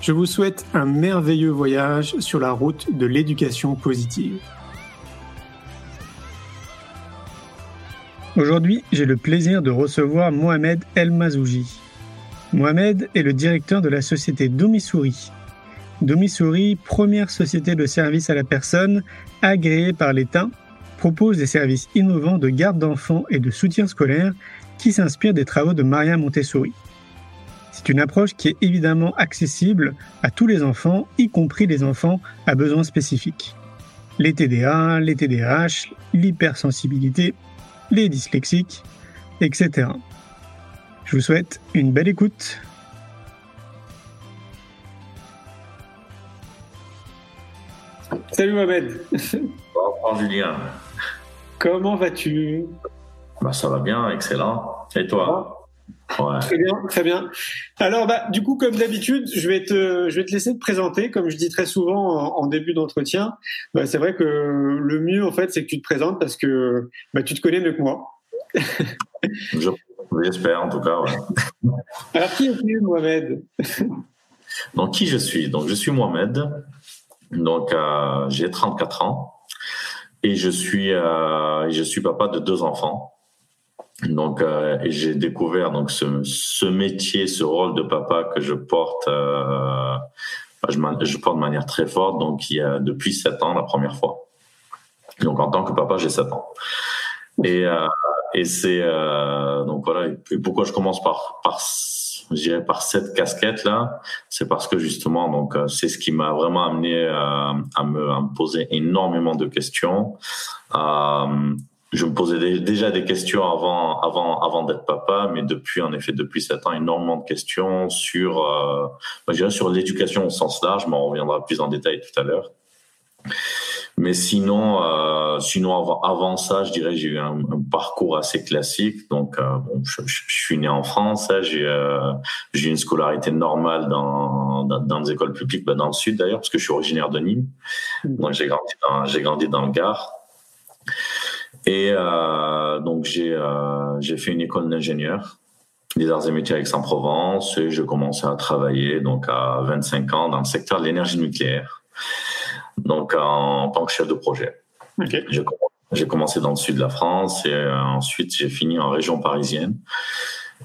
Je vous souhaite un merveilleux voyage sur la route de l'éducation positive. Aujourd'hui, j'ai le plaisir de recevoir Mohamed El Mazouji. Mohamed est le directeur de la société Domissouri. Domissouri, première société de service à la personne agréée par l'État, propose des services innovants de garde d'enfants et de soutien scolaire qui s'inspirent des travaux de Maria Montessori. C'est une approche qui est évidemment accessible à tous les enfants, y compris les enfants à besoins spécifiques. Les TDA, les TDAH, l'hypersensibilité, les dyslexiques, etc. Je vous souhaite une belle écoute. Salut Mohamed. Bonjour Julien. Comment vas-tu? Bah, Ça va bien, excellent. Et toi? Très bien, très bien. Alors, bah, du coup, comme d'habitude, je vais te, je vais te laisser te présenter. Comme je dis très souvent en, début d'entretien, bah, c'est vrai que le mieux, en fait, c'est que tu te présentes parce que bah, tu te connais mieux que moi. J'espère, en tout cas. Alors, qui es-tu, Mohamed? Donc, qui je suis? Donc, je suis Mohamed. Donc, euh, j'ai 34 ans et je suis, euh, je suis papa de deux enfants. Donc, euh, j'ai découvert donc ce, ce, métier, ce rôle de papa que je porte, euh, je, je, porte de manière très forte. Donc, il y a depuis sept ans la première fois. Donc, en tant que papa, j'ai sept ans. Et, euh, et c'est euh, donc voilà. Et pourquoi je commence par par je dirais par cette casquette là, c'est parce que justement donc euh, c'est ce qui m'a vraiment amené à, à, me, à me poser énormément de questions. Euh, je me posais déjà des questions avant, avant, avant d'être papa, mais depuis, en effet, depuis sept ans, énormément de questions sur, euh, je dirais sur l'éducation au sens large, mais on reviendra plus en détail tout à l'heure. Mais sinon, euh, sinon avant, avant, ça, je dirais j'ai eu un, un, parcours assez classique. Donc, euh, bon, je, je, suis né en France, hein, j'ai euh, j'ai une scolarité normale dans, dans, dans des écoles publiques, bah, dans le sud d'ailleurs, parce que je suis originaire de Nîmes. Donc, j'ai grandi dans j'ai grandi dans le Gard. Et euh, donc j'ai euh, j'ai fait une école d'ingénieur des arts et métiers à Aix-en-Provence et je commençais à travailler donc à 25 ans dans le secteur de l'énergie nucléaire, donc en, tant que chef de projet. Okay. J'ai commencé dans le sud de la France et euh, ensuite j'ai fini en région parisienne.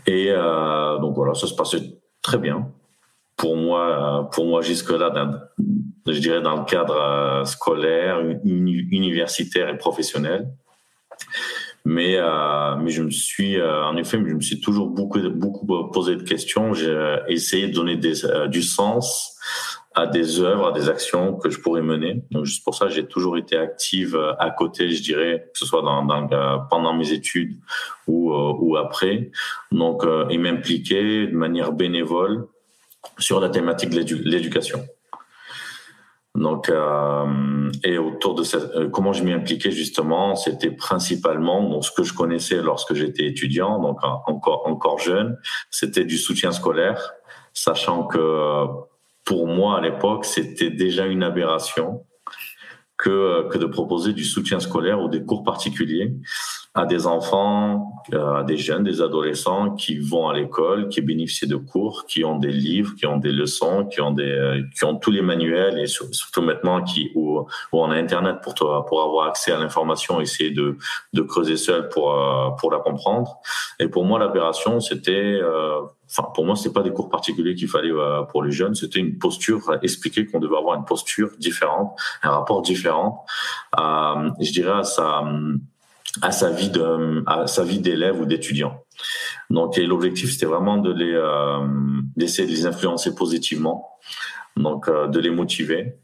Et euh, donc voilà, ça se passait très bien pour moi. Pour moi jusque là, je dirais dans le cadre scolaire, universitaire et professionnel. Mais, euh, mais je me suis, euh, en effet, je me suis toujours beaucoup, beaucoup posé de questions. J'ai essayé de donner euh, du sens à des œuvres, à des actions que je pourrais mener. Donc, juste pour ça, j'ai toujours été active à côté, je dirais, que ce soit dans, dans pendant mes études ou, ou après. Donc, et m'impliquer de manière bénévole sur la thématique de l'éducation. Donc, euh, et autour de cette, euh, comment je m'y impliquais justement, c'était principalement donc, ce que je connaissais lorsque j'étais étudiant, donc encore encore jeune, c'était du soutien scolaire, sachant que pour moi à l'époque c'était déjà une aberration que que de proposer du soutien scolaire ou des cours particuliers, à des enfants, à des jeunes, des adolescents qui vont à l'école, qui bénéficient de cours, qui ont des livres, qui ont des leçons, qui ont des, qui ont tous les manuels et surtout maintenant qui où, où on a Internet pour toi, pour avoir accès à l'information, essayer de, de creuser seul pour pour la comprendre. Et pour moi, l'aberration, c'était enfin pour moi c'est pas des cours particuliers qu'il fallait euh, pour les jeunes c'était une posture expliquer qu'on devait avoir une posture différente un rapport différent euh, je dirais à à sa vie de à sa vie d'élève ou d'étudiant donc l'objectif c'était vraiment de les euh, d'essayer de les influencer positivement donc euh, de les motiver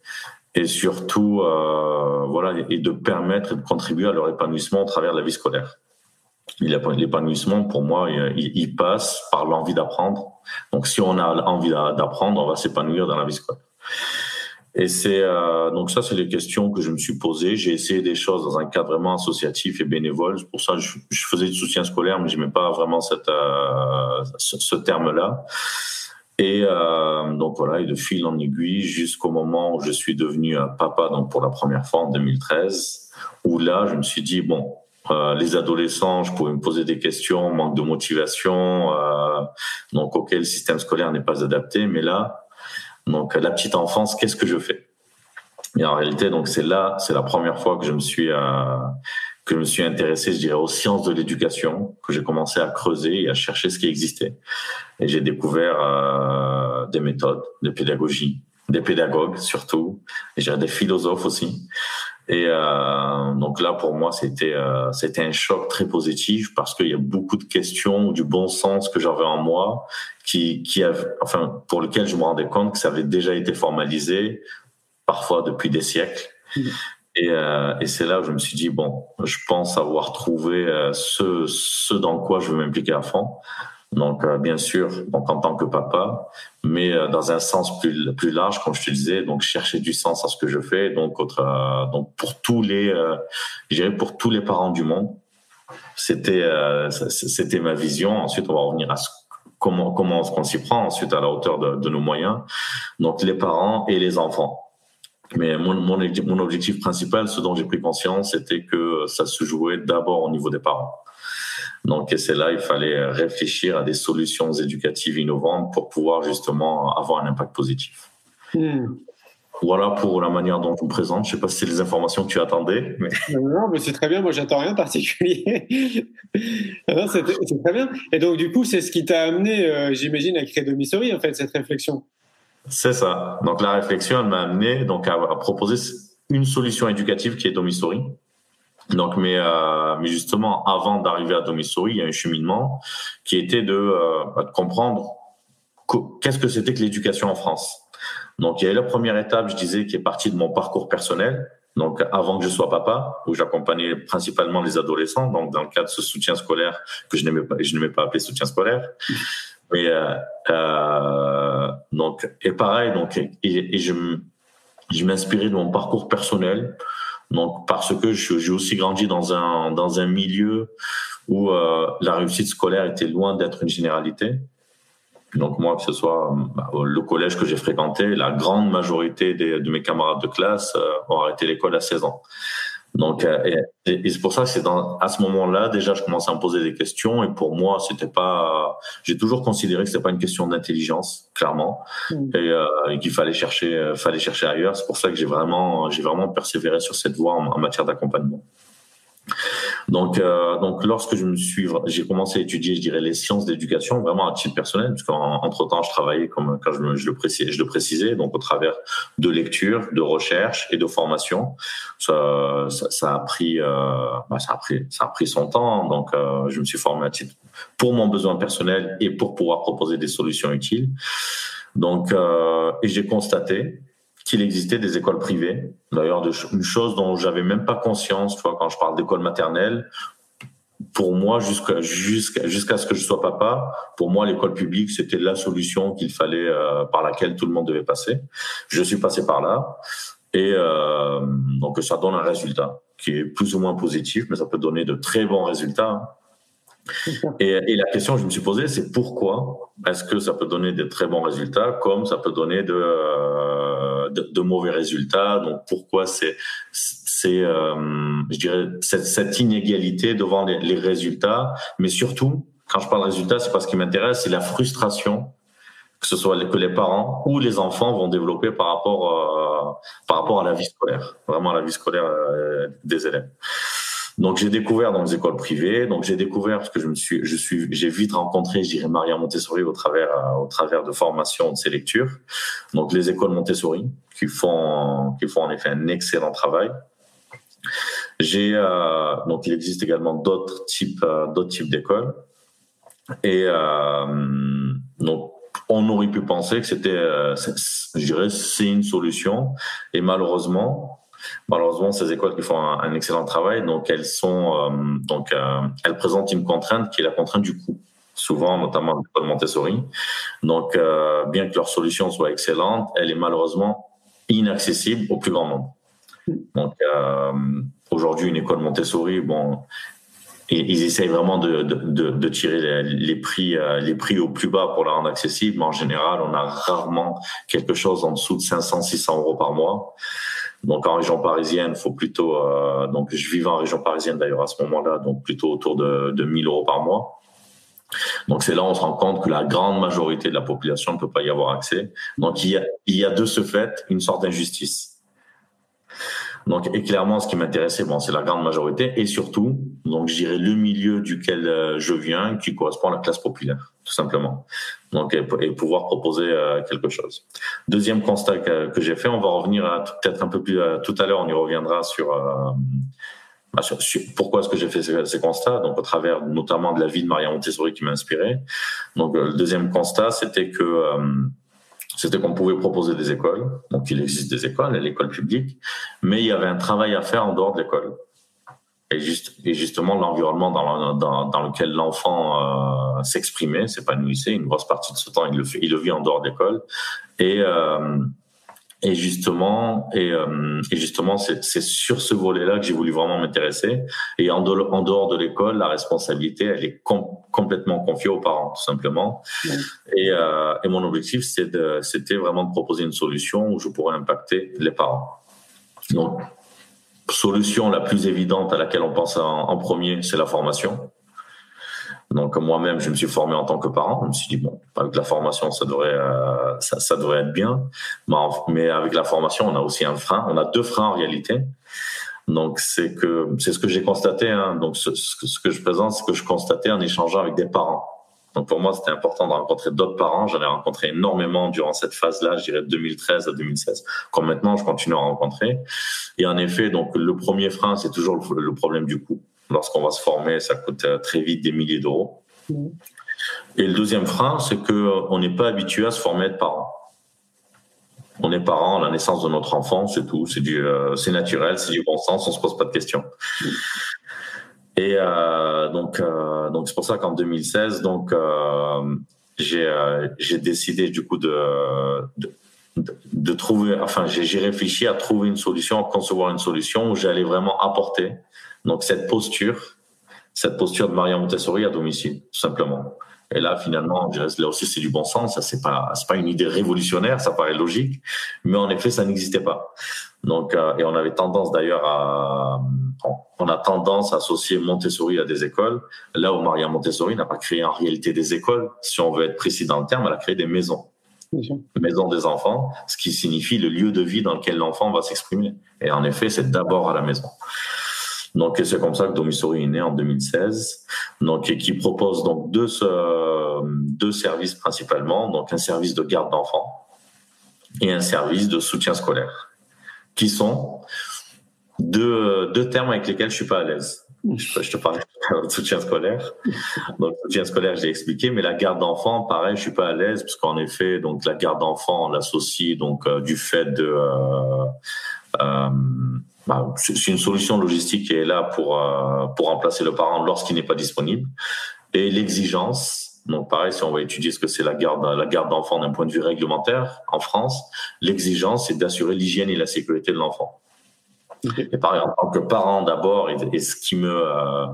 et surtout euh, voilà et de permettre et de contribuer à leur épanouissement au travers de la vie scolaire L'épanouissement, pour moi, il, passe par l'envie d'apprendre. Donc, si on a envie d'apprendre, on va s'épanouir dans la vie scolaire. Et c'est euh, donc ça, c'est les questions que je me suis posées. J'ai essayé des choses dans un cadre vraiment associatif et bénévole. Pour ça, je, je faisais du soutien scolaire, mais je n'aimais pas vraiment cette, euh, ce, terme-là. Et euh, donc voilà, et de fil en aiguille jusqu'au moment où je suis devenu papa, donc pour la première fois en 2013, où là, je me suis dit bon, euh, les adolescents, je pouvais me poser des questions, manque de motivation, euh, donc auquel le système scolaire n'est pas adapté. Mais là, donc la petite enfance, qu'est-ce que je fais? Et en réalité, donc c'est là, c'est la première fois que je me suis euh, que je me suis intéressé, je dirais, aux sciences de l'éducation, que j'ai commencé à creuser et à chercher ce qui existait. Et j'ai découvert euh, des méthodes de pédagogie, des pédagogues surtout, et j'ai des philosophes aussi. Et euh, donc là, pour moi, c'était euh, c'était un choc très positif parce qu'il y a beaucoup de questions du bon sens que j'avais en moi, qui qui enfin pour lequel je me rendais compte que ça avait déjà été formalisé, parfois depuis des siècles. Mmh. Et, euh, et c'est là où je me suis dit bon, je pense avoir trouvé ce ce dans quoi je veux m'impliquer à fond. Donc, euh, bien sûr, donc en tant que papa, mais euh, dans un sens plus plus large, comme je te disais, donc chercher du sens à ce que je fais. Donc, autre, euh, donc pour tous les, je pour tous les parents du monde, c'était c'était ma vision. Ensuite, on va revenir à ce, comment comment on s'y prend. Ensuite, à la hauteur de, de, nos moyens. Donc, les parents et les enfants. Mais mon, mon, mon objectif principal, ce dont j'ai pris conscience, c'était que ça se jouait d'abord au niveau des parents. Donc, c'est là, il fallait réfléchir à des solutions éducatives innovantes pour pouvoir justement avoir un impact positif. Hmm. Voilà pour la manière dont je me présente. Je ne sais pas si c'est les informations que tu attendais. Mais... Non, mais c'est très bien. Moi, j'attends rien de particulier. c'est très bien. Et donc, du coup, c'est ce qui t'a amené, euh, j'imagine, à créer Domissory, en fait, cette réflexion. C'est ça. Donc, la réflexion, elle m'a amené donc, à, proposer une solution éducative qui est Domissory. Donc, mais, euh, mais justement, avant d'arriver à Domissory, il y a un cheminement qui était de, euh, de comprendre qu'est-ce que c'était que l'éducation en France. Donc, il y a la première étape, je disais, qui est partie de mon parcours personnel. Donc, avant que je sois papa, où j'accompagnais principalement les adolescents, donc dans le cadre de ce soutien scolaire que je n'aimais pas, je n'aimais pas appeler soutien scolaire. Mais euh, euh, donc, et pareil, donc, et, je m'inspirais de mon parcours personnel donc parce que j'ai aussi grandi dans un dans un milieu où euh, la réussite scolaire était loin d'être une généralité. Donc moi, que ce soit bah, le collège que j'ai fréquenté, la grande majorité des, de mes camarades de classe euh, ont arrêté l'école à 16 ans. Donc, euh, et, c'est pour ça que c'est dans, à ce moment-là, déjà, je commençais à me poser des questions. Et pour moi, c'était pas, j'ai toujours considéré que c'était pas une question d'intelligence, clairement, mm. et, euh, et qu'il fallait chercher, euh, fallait chercher ailleurs. C'est pour ça que j'ai vraiment, j'ai vraiment persévéré sur cette voie en matière d'accompagnement. Donc, euh, donc lorsque je me suis, j'ai commencé à étudier, je dirais, les sciences d'éducation, vraiment à titre personnel, parce qu'entre temps, je travaillais comme quand je, le précisais, je le précisais, donc au travers de lecture, de recherche et de formation. Ça, ça, ça a pris, euh, bah, ça a pris, ça a pris son temps. Donc, euh, je me suis formé à titre pour mon besoin personnel et pour pouvoir proposer des solutions utiles. Donc, euh, et j'ai constaté qu'il existait des écoles privées. D'ailleurs, une chose dont j'avais même pas conscience, tu vois, quand je parle d'école maternelle, pour moi, jusqu'à jusqu'à ce que je sois papa, pour moi, l'école publique, c'était la solution qu'il fallait euh, par laquelle tout le monde devait passer. Je suis passé par là, et euh, donc ça donne un résultat qui est plus ou moins positif, mais ça peut donner de très bons résultats. Et, et, la question que je me suis posée, c'est pourquoi est-ce que ça peut donner de très bons résultats comme ça peut donner de, euh, de, de, mauvais résultats Donc pourquoi c'est c'est, euh, je dirais, cette, cette inégalité devant les, les, résultats, mais surtout, quand je parle résultats, c'est parce ce qui m'intéresse, c'est la frustration que ce soit que les parents ou les enfants vont développer par rapport euh, par rapport à la vie scolaire, vraiment à la vie scolaire euh, des élèves. Donc j'ai découvert dans les écoles privées, donc j'ai découvert parce que je me suis, je suis, j'ai vite rencontré, je dirais Maria Montessori au travers, au travers de formations de ces lectures. Donc les écoles Montessori qui font, qui font en effet un excellent travail. J'ai euh, donc il existe également d'autres types, euh, d'autres types d'écoles et euh, donc on aurait pu penser que c'était, euh, je dirais, c'est une solution et malheureusement Malheureusement, ces écoles qui font un, excellent travail, donc elles sont, euh, donc euh, elles présentent une contrainte qui est la contrainte du coût. Souvent, notamment l'école Montessori. Donc, euh, bien que leur solution soit excellente, elle est malheureusement inaccessible au plus grand nombre. Donc, aujourd'hui, une école Montessori, bon, ils essayent vraiment de, tirer les, prix les prix au plus bas pour la rendre accessible. Mais en général, on a rarement quelque chose en dessous de 500, 600 euros par mois. Donc en région parisienne, faut plutôt euh, donc je vivais en région parisienne d'ailleurs à ce moment-là, donc plutôt autour de, de 1000 euros par mois. Donc c'est là où on se rend compte que la grande majorité de la population ne peut pas y avoir accès. Donc il y a, il y a de ce fait une sorte d'injustice. Donc, et clairement, ce qui m'intéressait, bon, c'est la grande majorité, et surtout, donc, j'irai le milieu duquel euh, je viens, qui correspond à la classe populaire, tout simplement. Donc, et, pouvoir proposer euh, quelque chose. Deuxième constat que, j'ai fait, on va revenir peut-être un peu plus euh, tout à l'heure, on y reviendra sur, bah, sur, pourquoi est-ce que j'ai fait ces, constats, donc au travers notamment de la vie de Maria Montessori qui m'a inspiré. Donc, le deuxième constat, c'était que c'était qu'on pouvait proposer des écoles. Donc, il existe des écoles, l'école publique, mais il y avait un travail à faire en dehors de l'école. Et, juste, et justement, l'environnement dans, dans, dans, lequel l'enfant euh, s'exprimait, s'épanouissait, une grosse partie de ce temps, il le, fait, il le vit en dehors de l'école. Et, euh, et justement, et, euh, et justement, c'est sur ce volet-là que j'ai voulu vraiment m'intéresser. Et en, en, dehors de l'école, la responsabilité, elle est complètement confiée aux parents, tout simplement. Et, euh, et, mon objectif, c'était vraiment de proposer une solution où je pourrais impacter les parents. Donc, solution la plus évidente à laquelle on pense en, en premier, c'est la formation. Donc moi-même, je me suis formé en tant que parent. Je me suis dit bon, avec la formation, ça devrait, euh, ça, ça, devrait être bien. Mais avec la formation, on a aussi un frein. On a deux freins en réalité. Donc c'est que c'est ce que j'ai constaté. Hein. Donc ce, ce, que je présente, ce que je constatais en échangeant avec des parents. Donc pour moi, c'était important de rencontrer d'autres parents. J'en ai rencontré énormément durant cette phase-là, je dirais de 2013 à 2016. Comme maintenant, je continue à rencontrer. Et en effet, donc le premier frein, c'est toujours le problème du coût lorsqu'on va se former, ça coûte euh, très vite des milliers d'euros. Mm. Et le deuxième frein, c'est que euh, on n'est pas habitué à se former être parent. On est parent à la naissance de notre enfant, c'est tout, c'est du, euh, c'est naturel, c'est du bon sens, on se pose pas de questions. Et euh, donc, euh, donc c'est pour ça qu'en 2016, donc j'ai j'ai décidé du coup de, de de, trouver, enfin, j'ai réfléchi à trouver une solution, à concevoir une solution où j'allais vraiment apporter donc cette posture, cette posture de Maria Montessori à domicile, tout simplement. Et là, finalement, là aussi, c'est du bon sens. Ça, c'est pas, c'est pas une idée révolutionnaire. Ça paraît logique, mais en effet, ça n'existait pas. Donc, euh, et on avait tendance d'ailleurs à, on a tendance à associer Montessori à des écoles. Là où Maria Montessori n'a pas créé en réalité des écoles, si on veut être précis dans le terme, elle a créé des maisons. Maison des enfants, ce qui signifie le lieu de vie dans lequel l'enfant va s'exprimer. Et en effet, c'est d'abord à la maison. Donc c'est comme ça que Domisori est né en 2016. Donc et qui propose donc deux deux services principalement, donc un service de garde d'enfants et un service de soutien scolaire, qui sont deux deux termes avec lesquels je suis pas à l'aise. Je, te parlais de soutien scolaire. Donc, soutien scolaire, j'ai expliqué, mais la garde d'enfants, pareil, je suis pas à l'aise, parce qu'en effet, donc la garde d'enfants, on l'associe donc euh, du fait de euh, euh, bah, c'est une solution logistique qui est là pour, euh, pour remplacer le parent lorsqu'il n'est pas disponible. Et l'exigence, donc pareil, si on va étudier ce que c'est la garde, la garde d'enfant d'un point de vue réglementaire en France, l'exigence, c'est d'assurer l'hygiène et la sécurité de l'enfant. Et pareil, en tant que parent d'abord, et, ce qui me, euh,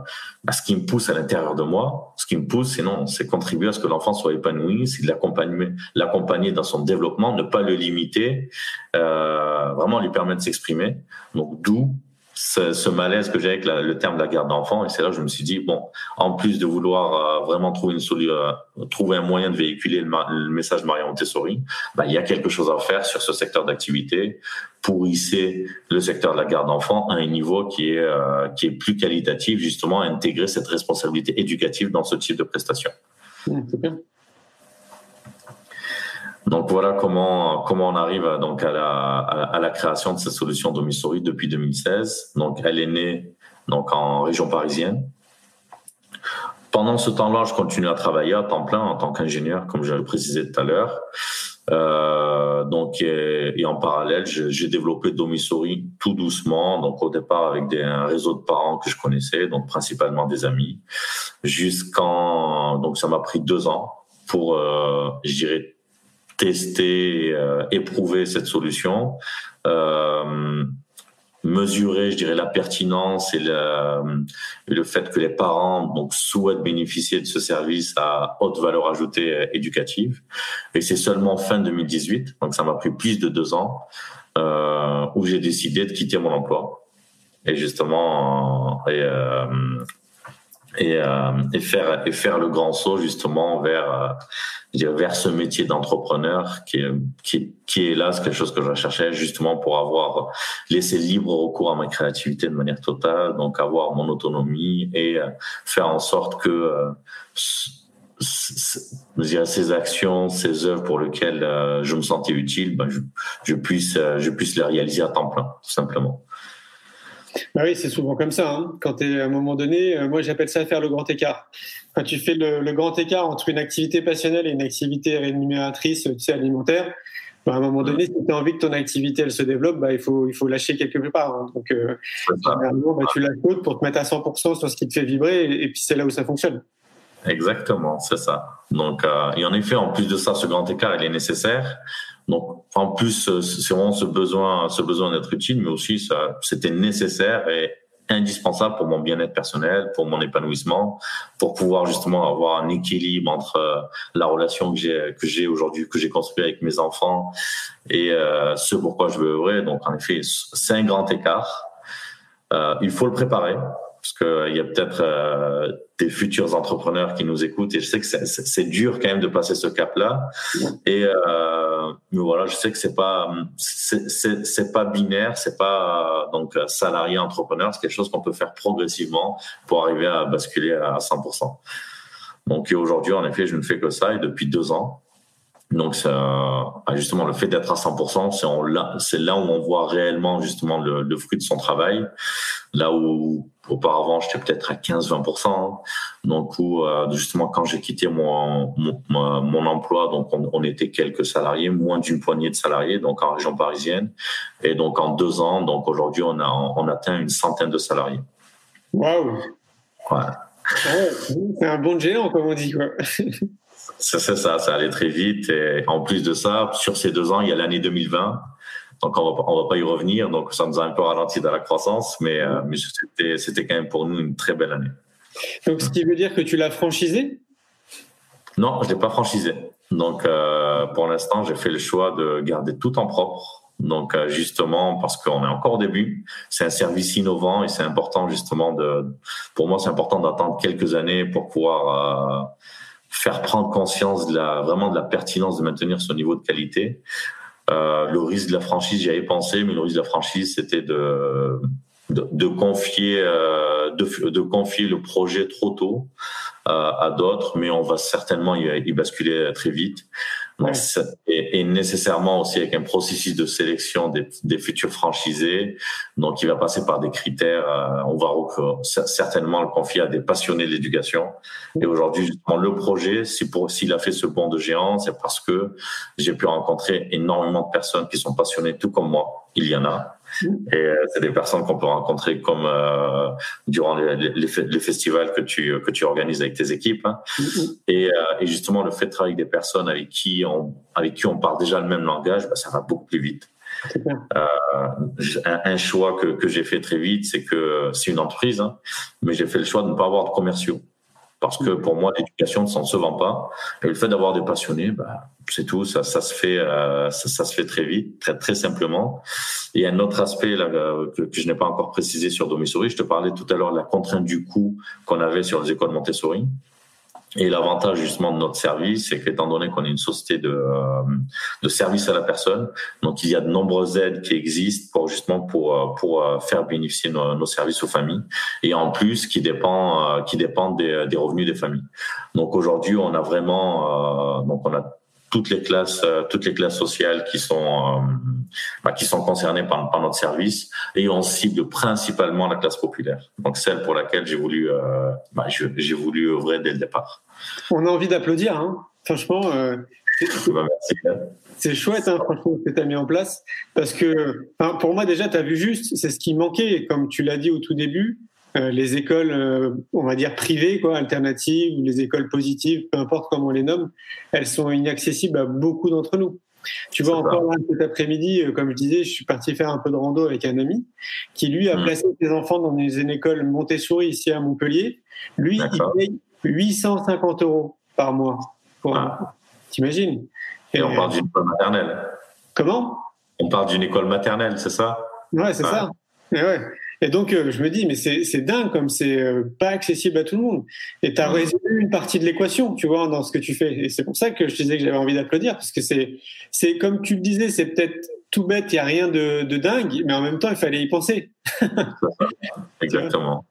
bah, ce qui me pousse à l'intérieur de moi, ce qui me pousse, c'est non, c'est contribuer à ce que l'enfant soit épanoui, c'est l'accompagner dans son développement, ne pas le limiter, euh, vraiment lui permettre de s'exprimer. Donc d'où ce, ce, malaise que j'ai avec la, le terme de la garde d'enfant. Et c'est là que je me suis dit, bon, en plus de vouloir euh, vraiment trouver une solution, euh, trouver un moyen de véhiculer le, le message Maria Montessori, bah, il y a quelque chose à faire sur ce secteur d'activité pour hisser le secteur de la garde d'enfant à un niveau qui est, euh, qui est plus qualitatif, justement, intégrer cette responsabilité éducative dans ce type de prestation. Mmh, donc voilà comment comment on arrive donc à la, à la création de cette solution Domisori depuis 2016. Donc elle est née donc en région parisienne. Pendant ce temps-là, je continue à travailler à temps plein en tant qu'ingénieur, comme je le précisais tout à l'heure. Euh, donc et, en parallèle, j'ai développé Domisori tout doucement. Donc au départ avec des, un réseau de parents que je connaissais, donc principalement des amis, jusqu'en donc ça m'a pris deux ans pour, euh, je dirais tester, euh, éprouver cette solution, euh, mesurer, je dirais, la pertinence et le, le fait que les parents donc souhaitent bénéficier de ce service à haute valeur ajoutée euh, éducative. Et c'est seulement fin 2018, donc ça m'a pris plus de deux ans, euh, où j'ai décidé de quitter mon emploi et justement et, euh, et, euh, et, faire et faire le grand saut justement vers dire, vers ce métier d'entrepreneur qui est, qui, qui est là, c'est quelque chose que je recherchais justement pour avoir laissé libre recours à ma créativité de manière totale, donc avoir mon autonomie et euh, faire en sorte que euh, ces actions, ces œuvres pour lesquelles euh, je me sentais utile, ben je, je, puisse, je puisse les réaliser à temps plein, tout simplement. Bah oui, c'est souvent comme ça. Hein. Quand tu es à un moment donné, moi j'appelle ça faire le grand écart quand tu fais le, grand écart entre une activité passionnelle et une activité rémunératrice, tu sais, alimentaire, bah, à un moment donné, si tu as envie que ton activité elle se développe, bah, il, faut, il faut lâcher quelque part. Hein. Donc, euh, bah, tu lâches l'autre pour te mettre à 100% sur ce qui te fait vibrer, et, puis c'est là où ça fonctionne. Exactement, c'est ça. Donc, euh, et en effet, en plus de ça, ce grand écart, il est nécessaire. Donc, en plus, euh, c'est vraiment ce besoin, ce besoin d'être utile, mais aussi ça, c'était nécessaire et indispensable pour mon bien-être personnel, pour mon épanouissement, pour pouvoir justement avoir un équilibre entre euh, la relation que j'ai que j'ai aujourd'hui, que j'ai construit avec mes enfants et euh, ce pourquoi je veux œuvrer. Donc en effet, c'est un grand écart. Euh, il faut le préparer parce qu'il y a peut-être euh, des futurs entrepreneurs qui nous écoutent et je sais que c'est dur quand même de passer ce cap-là. Et euh, mais voilà, je sais que c'est pas c'est pas binaire, c'est pas donc salarié entrepreneur, c'est quelque chose qu'on peut faire progressivement pour arriver à basculer à 100%. Donc aujourd'hui, en effet, je ne fais que ça et depuis deux ans. Donc, ça, justement, le fait d'être à 100%, c'est là où on voit réellement justement le, le, fruit de son travail. Là où auparavant, j'étais peut-être à 15-20%. Donc, où, euh, justement, quand j'ai quitté mon, mon, mon, emploi, donc on, on, était quelques salariés, moins d'une poignée de salariés, donc en région parisienne. Et donc, en deux ans, donc aujourd'hui, on a on atteint une centaine de salariés. Waouh! Ouais. c'est un bon géant, comme on dit, quoi. C'est ça, ça allait très vite. Et en plus de ça, sur ces deux ans, il y a l'année 2020. Donc, on va, on va pas y revenir. Donc, ça nous a un peu ralenti dans la croissance, mais, euh, mais c'était, c'était quand même pour nous une très belle année. Donc, ce qui veut dire que tu l'as franchisé? Non, je l'ai pas franchisé. Donc, euh, pour l'instant, j'ai fait le choix de garder tout en propre. Donc, euh, justement, parce qu'on est encore au début, c'est un service innovant et c'est important, justement, de, pour moi, c'est important d'attendre quelques années pour pouvoir euh, faire prendre conscience de la, vraiment de la pertinence de maintenir ce niveau de qualité. Euh, le risque de la franchise, j'y avais pensé, mais le risque de la franchise, c'était de, de, de, confier, euh, de, de, confier le projet trop tôt euh, à d'autres, mais on va certainement y, y basculer très vite. Et, nécessairement aussi avec un processus de sélection des, des, futurs franchisés. Donc, il va passer par des critères. Euh, on va certainement le confier à des passionnés de l'éducation. Et aujourd'hui, le projet, s'il a fait ce bond de géant, c'est parce que j'ai pu rencontrer énormément de personnes qui sont passionnées, tout comme moi. Il y en a. Et euh, c'est des personnes qu'on peut rencontrer comme euh, durant les, les, les, festivals que tu que tu organises avec tes équipes. Hein. Et, euh, et, justement, le fait de travailler avec des personnes avec qui on avec qui on parle déjà le même langage, bah, ça va beaucoup plus vite. Euh, un, un, choix que, que j'ai fait très vite, c'est que c'est une entreprise, hein, mais j'ai fait le choix de ne pas avoir de commerciaux parce que pour moi l'éducation ne se vend pas et le fait d'avoir des passionnés bah, c'est tout ça, ça se fait euh, ça, ça, se fait très vite très très simplement a un autre aspect là, que, je n'ai pas encore précisé sur Domissouri. Je te parlais tout à l'heure de la contrainte du coût qu'on avait sur les écoles Montessori. Et l'avantage justement de notre service, c'est qu'étant donné qu'on est une société de, euh, de service à la personne, donc il y a de nombreuses aides qui existent pour justement pour euh, pour euh, faire bénéficier nos, nos services aux familles et en plus qui dépend qui dépendent des, des revenus des familles. Donc aujourd'hui, on a vraiment donc on a toutes les classes, euh, toutes les classes sociales qui sont euh, bah, qui sont concernées par, par, notre service et on cible principalement la classe populaire. Donc celle pour laquelle j'ai voulu euh, bah, j'ai voulu œuvrer dès le départ. On a envie d'applaudir, hein franchement. Euh, bah, c'est chouette, hein, franchement, ce que tu as mis en place. Parce que, pour moi, déjà, tu as vu juste, c'est ce qui manquait, comme tu l'as dit au tout début. Euh, les écoles, euh, on va dire privées, quoi, alternatives, les écoles positives, peu importe comment on les nomme, elles sont inaccessibles à beaucoup d'entre nous. Tu vois, encore là, cet après-midi, euh, comme je disais, je suis parti faire un peu de rando avec un ami qui, lui, a mmh. placé ses enfants dans une école Montessori ici à Montpellier. Lui, il paye 850 euros par mois. Ah. T'imagines? Et, on parle d'une école maternelle. Comment? On parle d'une école maternelle, c'est ça? Ouais, c'est ça. Et ouais. Et donc, euh, je me dis, mais c'est dingue comme c'est euh, pas accessible à tout le monde. Et tu as résolu une partie de l'équation, tu vois, dans ce que tu fais. Et c'est pour ça que je disais que j'avais envie d'applaudir, parce que c'est, c'est comme tu le disais, c'est peut-être tout bête, il n'y a rien de, de, dingue, mais en même temps, il fallait y penser. Exactement.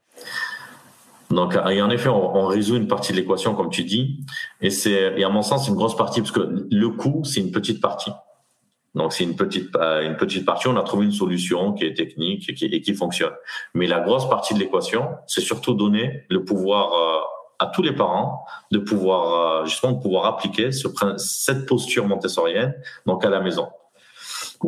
Donc, et en effet, on, on, résout une partie de l'équation, comme tu dis, et c'est, et à mon sens, c'est une grosse partie, parce que le coût, c'est une petite partie. Donc c'est une petite euh, une petite partie. On a trouvé une solution qui est technique et qui, et qui fonctionne. Mais la grosse partie de l'équation, c'est surtout donner le pouvoir euh, à tous les parents de pouvoir euh, justement de pouvoir appliquer ce, cette posture montessorienne donc à la maison.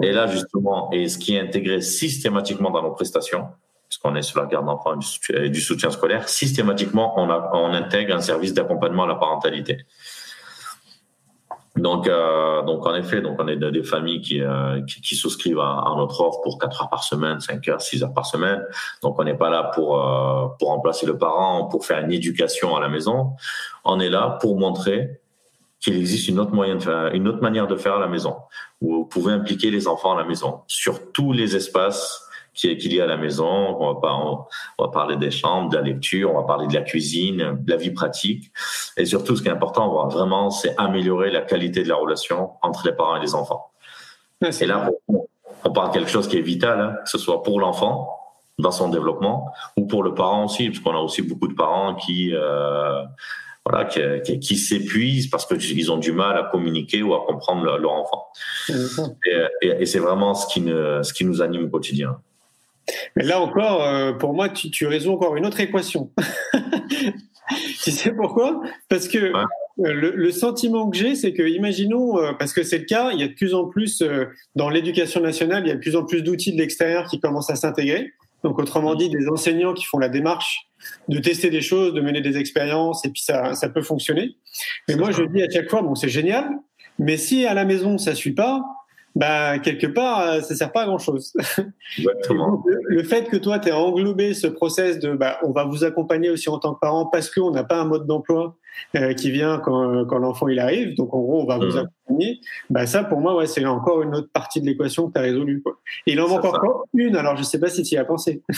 Et là justement, et ce qui est intégré systématiquement dans nos prestations, puisqu'on est sur la garde d'enfants et du soutien scolaire, systématiquement on, a, on intègre un service d'accompagnement à la parentalité. Donc, euh, donc en effet, donc on est des familles qui, euh, qui, souscrivent à, à, notre offre pour 4 heures par semaine, 5 heures, 6 heures par semaine. Donc on n'est pas là pour euh, pour remplacer le parent, pour faire une éducation à la maison. On est là pour montrer qu'il existe une autre moyen de faire, une autre manière de faire à la maison, où vous pouvez impliquer les enfants à la maison sur tous les espaces qu'il y a à la maison. On va, pas, on va parler des chambres, de la lecture, on va parler de la cuisine, de la vie pratique. Et surtout, ce qui est important, vraiment, c'est améliorer la qualité de la relation entre les parents et les enfants. et là, on parle de quelque chose qui est vital, hein, que ce soit pour l'enfant dans son développement ou pour le parent aussi, parce qu'on a aussi beaucoup de parents qui euh, voilà, qui, qui, s'épuisent parce qu'ils ont du mal à communiquer ou à comprendre leur, enfant. Et, et, et c'est vraiment ce qui, ne, ce qui nous anime au quotidien. Mais là encore, euh, pour moi, tu, tu résous encore une autre équation. tu sais pourquoi? Parce que euh, le, le, sentiment que j'ai, c'est que, imaginons, euh, parce que c'est le cas, il y a de plus en plus, dans l'éducation nationale, il y a de plus en plus d'outils de l'extérieur qui commencent à s'intégrer. Donc, autrement dit, des enseignants qui font la démarche de tester des choses, de mener des expériences, et puis ça, ça peut fonctionner. Mais moi, je dis à chaque fois, bon, c'est génial, mais si à la maison ça suit pas, bah, quelque part, euh, ça sert pas à grand chose. Exactement. le fait que toi, tu aies englobé ce process de, bah, on va vous accompagner aussi en tant que parent parce qu'on n'a pas un mode d'emploi euh, qui vient quand, quand l'enfant il arrive. Donc, en gros, on va vous mmh. accompagner. Bah, ça, pour moi, ouais, c'est encore une autre partie de l'équation que tu as résolue. Quoi. Et il en manque encore une, alors je sais pas si tu y as pensé.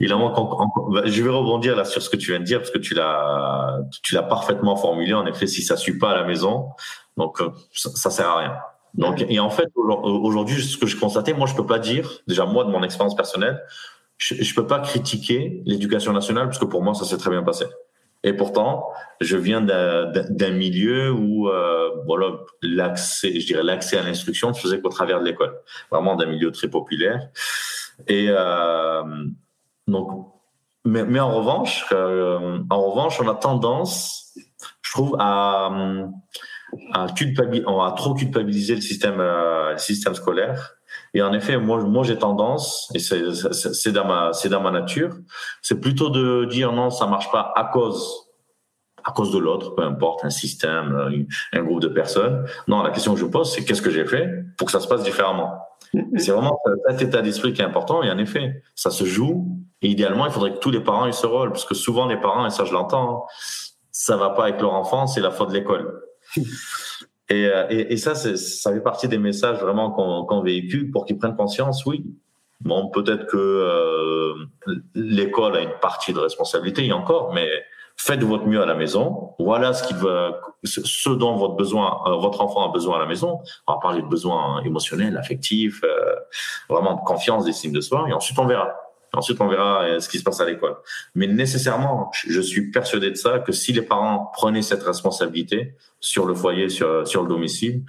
il en manque encore. Bah, je vais rebondir là sur ce que tu viens de dire parce que tu l'as, tu l'as parfaitement formulé. En effet, si ça suit pas à la maison, donc, euh, ça, ça sert à rien. Donc, et en fait, aujourd'hui, ce que je constatais, moi, je peux pas dire, déjà moi, de mon expérience personnelle, je, je peux pas critiquer l'éducation nationale parce que pour moi, ça s'est très bien passé. Et pourtant, je viens d'un milieu où euh, voilà l'accès, je dirais l'accès à l'instruction ne se faisait qu'au travers de l'école, vraiment d'un milieu très populaire. Et euh, donc, mais, mais en revanche, euh, en revanche, on a tendance, je trouve, à à, a trop culpabilisé le système, euh, le système scolaire. Et en effet, moi, moi j'ai tendance, et c'est dans ma, c'est dans ma nature, c'est plutôt de dire non, ça marche pas à cause, à cause de l'autre, peu importe, un système, euh, un groupe de personnes. Non, la question que je pose, c'est qu'est-ce que j'ai fait pour que ça se passe différemment? C'est vraiment cet état d'esprit qui est important. Et en effet, ça se joue. Et idéalement, il faudrait que tous les parents aient ce rôle, parce que souvent les parents, et ça je l'entends, ça va pas avec leur enfant, c'est la faute de l'école. Et, euh, et, et ça, ça fait partie des messages vraiment qu'on qu'on véhicule pour qu'ils prennent conscience, oui. Bon, peut-être que euh, l'école a une partie de responsabilité, il y a encore, mais faites votre mieux à la maison. Voilà ce, qui va, ce dont votre besoin, euh, votre enfant a besoin à la maison. On va parler de besoins émotionnels, affectifs, euh, vraiment de confiance, d'estime de soi, et ensuite on verra. Ensuite, on verra euh, ce qui se passe à l'école. Mais nécessairement, je suis persuadé de ça, que si les parents prenaient cette responsabilité sur le foyer, sur, sur le domicile,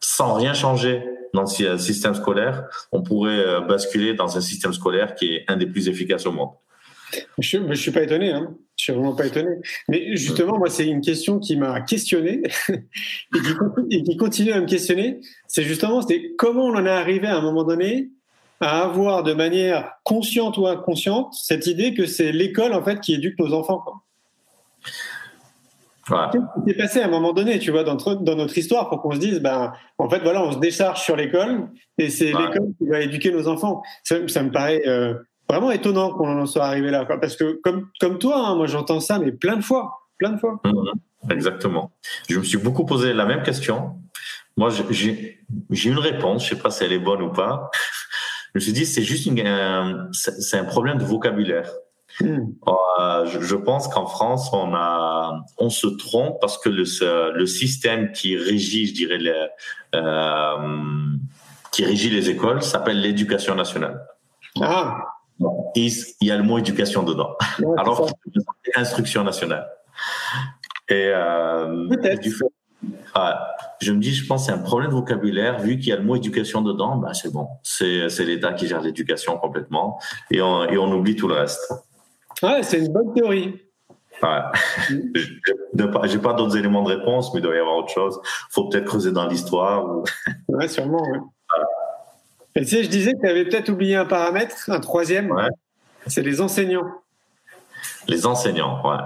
sans rien changer dans le système scolaire, on pourrait basculer dans un système scolaire qui est un des plus efficaces au monde. Je ne suis pas étonné, hein. je suis vraiment pas étonné. Mais justement, moi, c'est une question qui m'a questionné et, qui continue, à me questionner. C'est justement, c'était comment on en est arrivé à un moment donné à avoir de manière consciente ou inconsciente cette idée que c'est l'école en fait qui éduque nos enfants. Quoi. Qu'est-ce qui s'est passé à un moment donné, tu vois, dans, dans notre histoire pour qu'on se dise, ben, en fait, voilà, on se décharge sur l'école et c'est l'école qui va éduquer nos enfants. Ça, me paraît euh, vraiment étonnant qu'on en soit arrivé là. Parce que comme, comme toi, hein, moi j'entends ça, mais plein de fois, plein de fois. Mmh, exactement. Je me suis beaucoup posé la même question. Moi, j'ai une réponse, je sais pas si elle est bonne ou pas. Je me suis dit, c'est juste une, c'est un problème de vocabulaire. Mmh. Euh, je, pense qu'en France, on a, on se trompe parce que le, le système qui régit, je dirais, les, euh, qui régit les écoles s'appelle l'éducation nationale. Ah il y a le mot éducation dedans. Alors c'est instruction nationale. Et euh, du fait, je me dis, je pense que c'est un problème de vocabulaire. Vu qu'il y a le mot éducation dedans, bah, c'est bon. C'est, c'est l'État qui gère l'éducation complètement et on, et on oublie tout le reste. Ouais, c'est une bonne théorie. Ouais. J'ai pas d'autres éléments de réponse, mais il doit y avoir autre chose. Faut peut-être creuser dans l'histoire. Ou... Ouais, sûrement. Ouais. Et tu sais, je disais que tu avais peut-être oublié un paramètre, un troisième. C'est les enseignants. Les enseignants, ouais.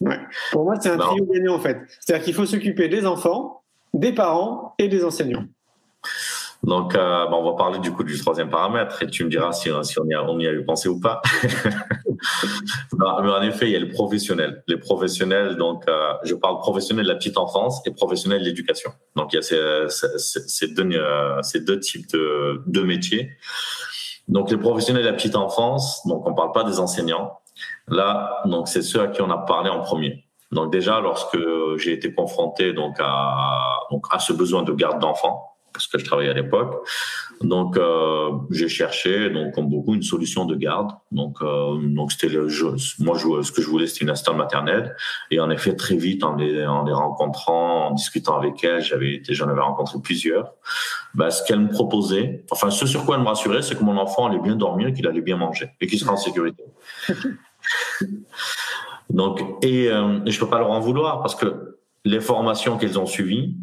Ouais. Pour moi, c'est un trio gagnant en fait. C'est-à-dire qu'il faut s'occuper des enfants, des parents et des enseignants. Donc, euh, on va parler du coup du troisième paramètre et tu me diras si, si on, y a, on y pensé ou pas. mais en effet, il y a le professionnel. Les professionnels, donc, euh, je parle professionnel de la petite enfance et professionnel de l'éducation. Donc, il y a ces, ces, ces, deux, euh, ces deux types de, de métiers. Donc, les professionnels de la petite enfance, donc on parle pas des enseignants. Là, donc, c'est ceux à qui on a parlé en premier. Donc, déjà, lorsque j'ai été confronté donc à, donc à ce besoin de garde d'enfants, parce que je travaillais à l'époque. Donc euh, j'ai cherché, donc comme beaucoup, une solution de garde. Donc euh, donc c'était le jeu. Moi, je, ce que je voulais, c'était une assistante maternelle. Et en effet, très vite, en les, en les rencontrant, en discutant avec elle, j'avais j'en avais rencontré plusieurs. Bah, ce qu'elle me proposait, enfin ce sur quoi elle me rassurait, c'est que mon enfant allait bien dormir, qu'il allait bien manger et qu'il serait en sécurité. donc et, euh, je peux pas leur en vouloir parce que les formations qu'elles ont suivies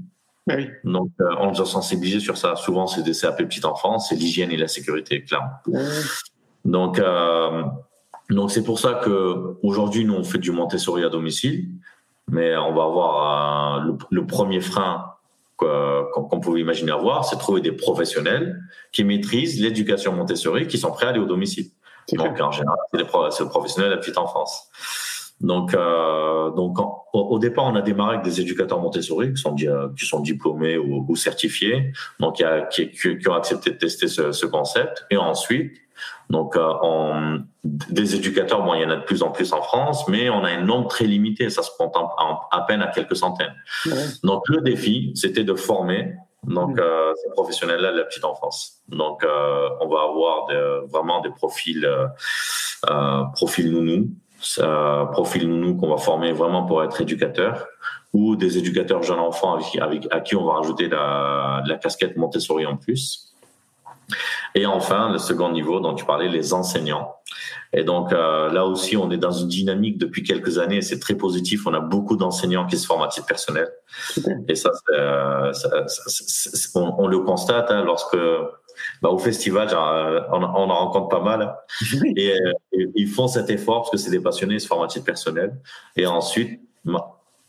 bah Donc, euh, on les a sensibilisés sur ça. Souvent, c'est des CAP petite enfance, c'est l'hygiène et la sécurité, clairement. Donc, euh, donc c'est pour ça que aujourd'hui, nous on fait du Montessori à domicile, mais on va avoir euh, le, premier frein qu'on pouvait imaginer avoir, c'est trouver des professionnels qui maîtrisent l'éducation Montessori, qui sont prêts à aller au domicile. Donc, en général, c'est le professionnel de la petite enfance. Donc, euh, donc au, départ, on a démarré avec des éducateurs Montessori qui sont, qui sont diplômés ou, ou certifiés, donc qui, qui, qui, ont accepté de tester ce, ce concept. Et ensuite, donc euh, on, des éducateurs, bon, il y en a de plus en plus en France, mais on a un nombre très limité, ça se compte à peine à quelques centaines. Donc le défi, c'était de former donc euh, ces professionnels-là de la petite enfance. Donc euh, on va avoir vraiment des profils euh, profils nounous ça profil nous qu'on va former vraiment pour être éducateur ou des éducateurs jeunes enfants avec, avec à qui on va rajouter la, la casquette Montessori en plus. Et enfin, le second niveau dont tu parlais, les enseignants. Et donc euh, là aussi, on est dans une dynamique depuis quelques années. C'est très positif. On a beaucoup d'enseignants qui se forment à titre personnel. Et ça, euh, on, on, le constate hein, lorsque bah, au festival, on, en rencontre pas mal. Et, ils font cet effort parce que c'est des passionnés, ils se forment à titre personnel. Et ensuite,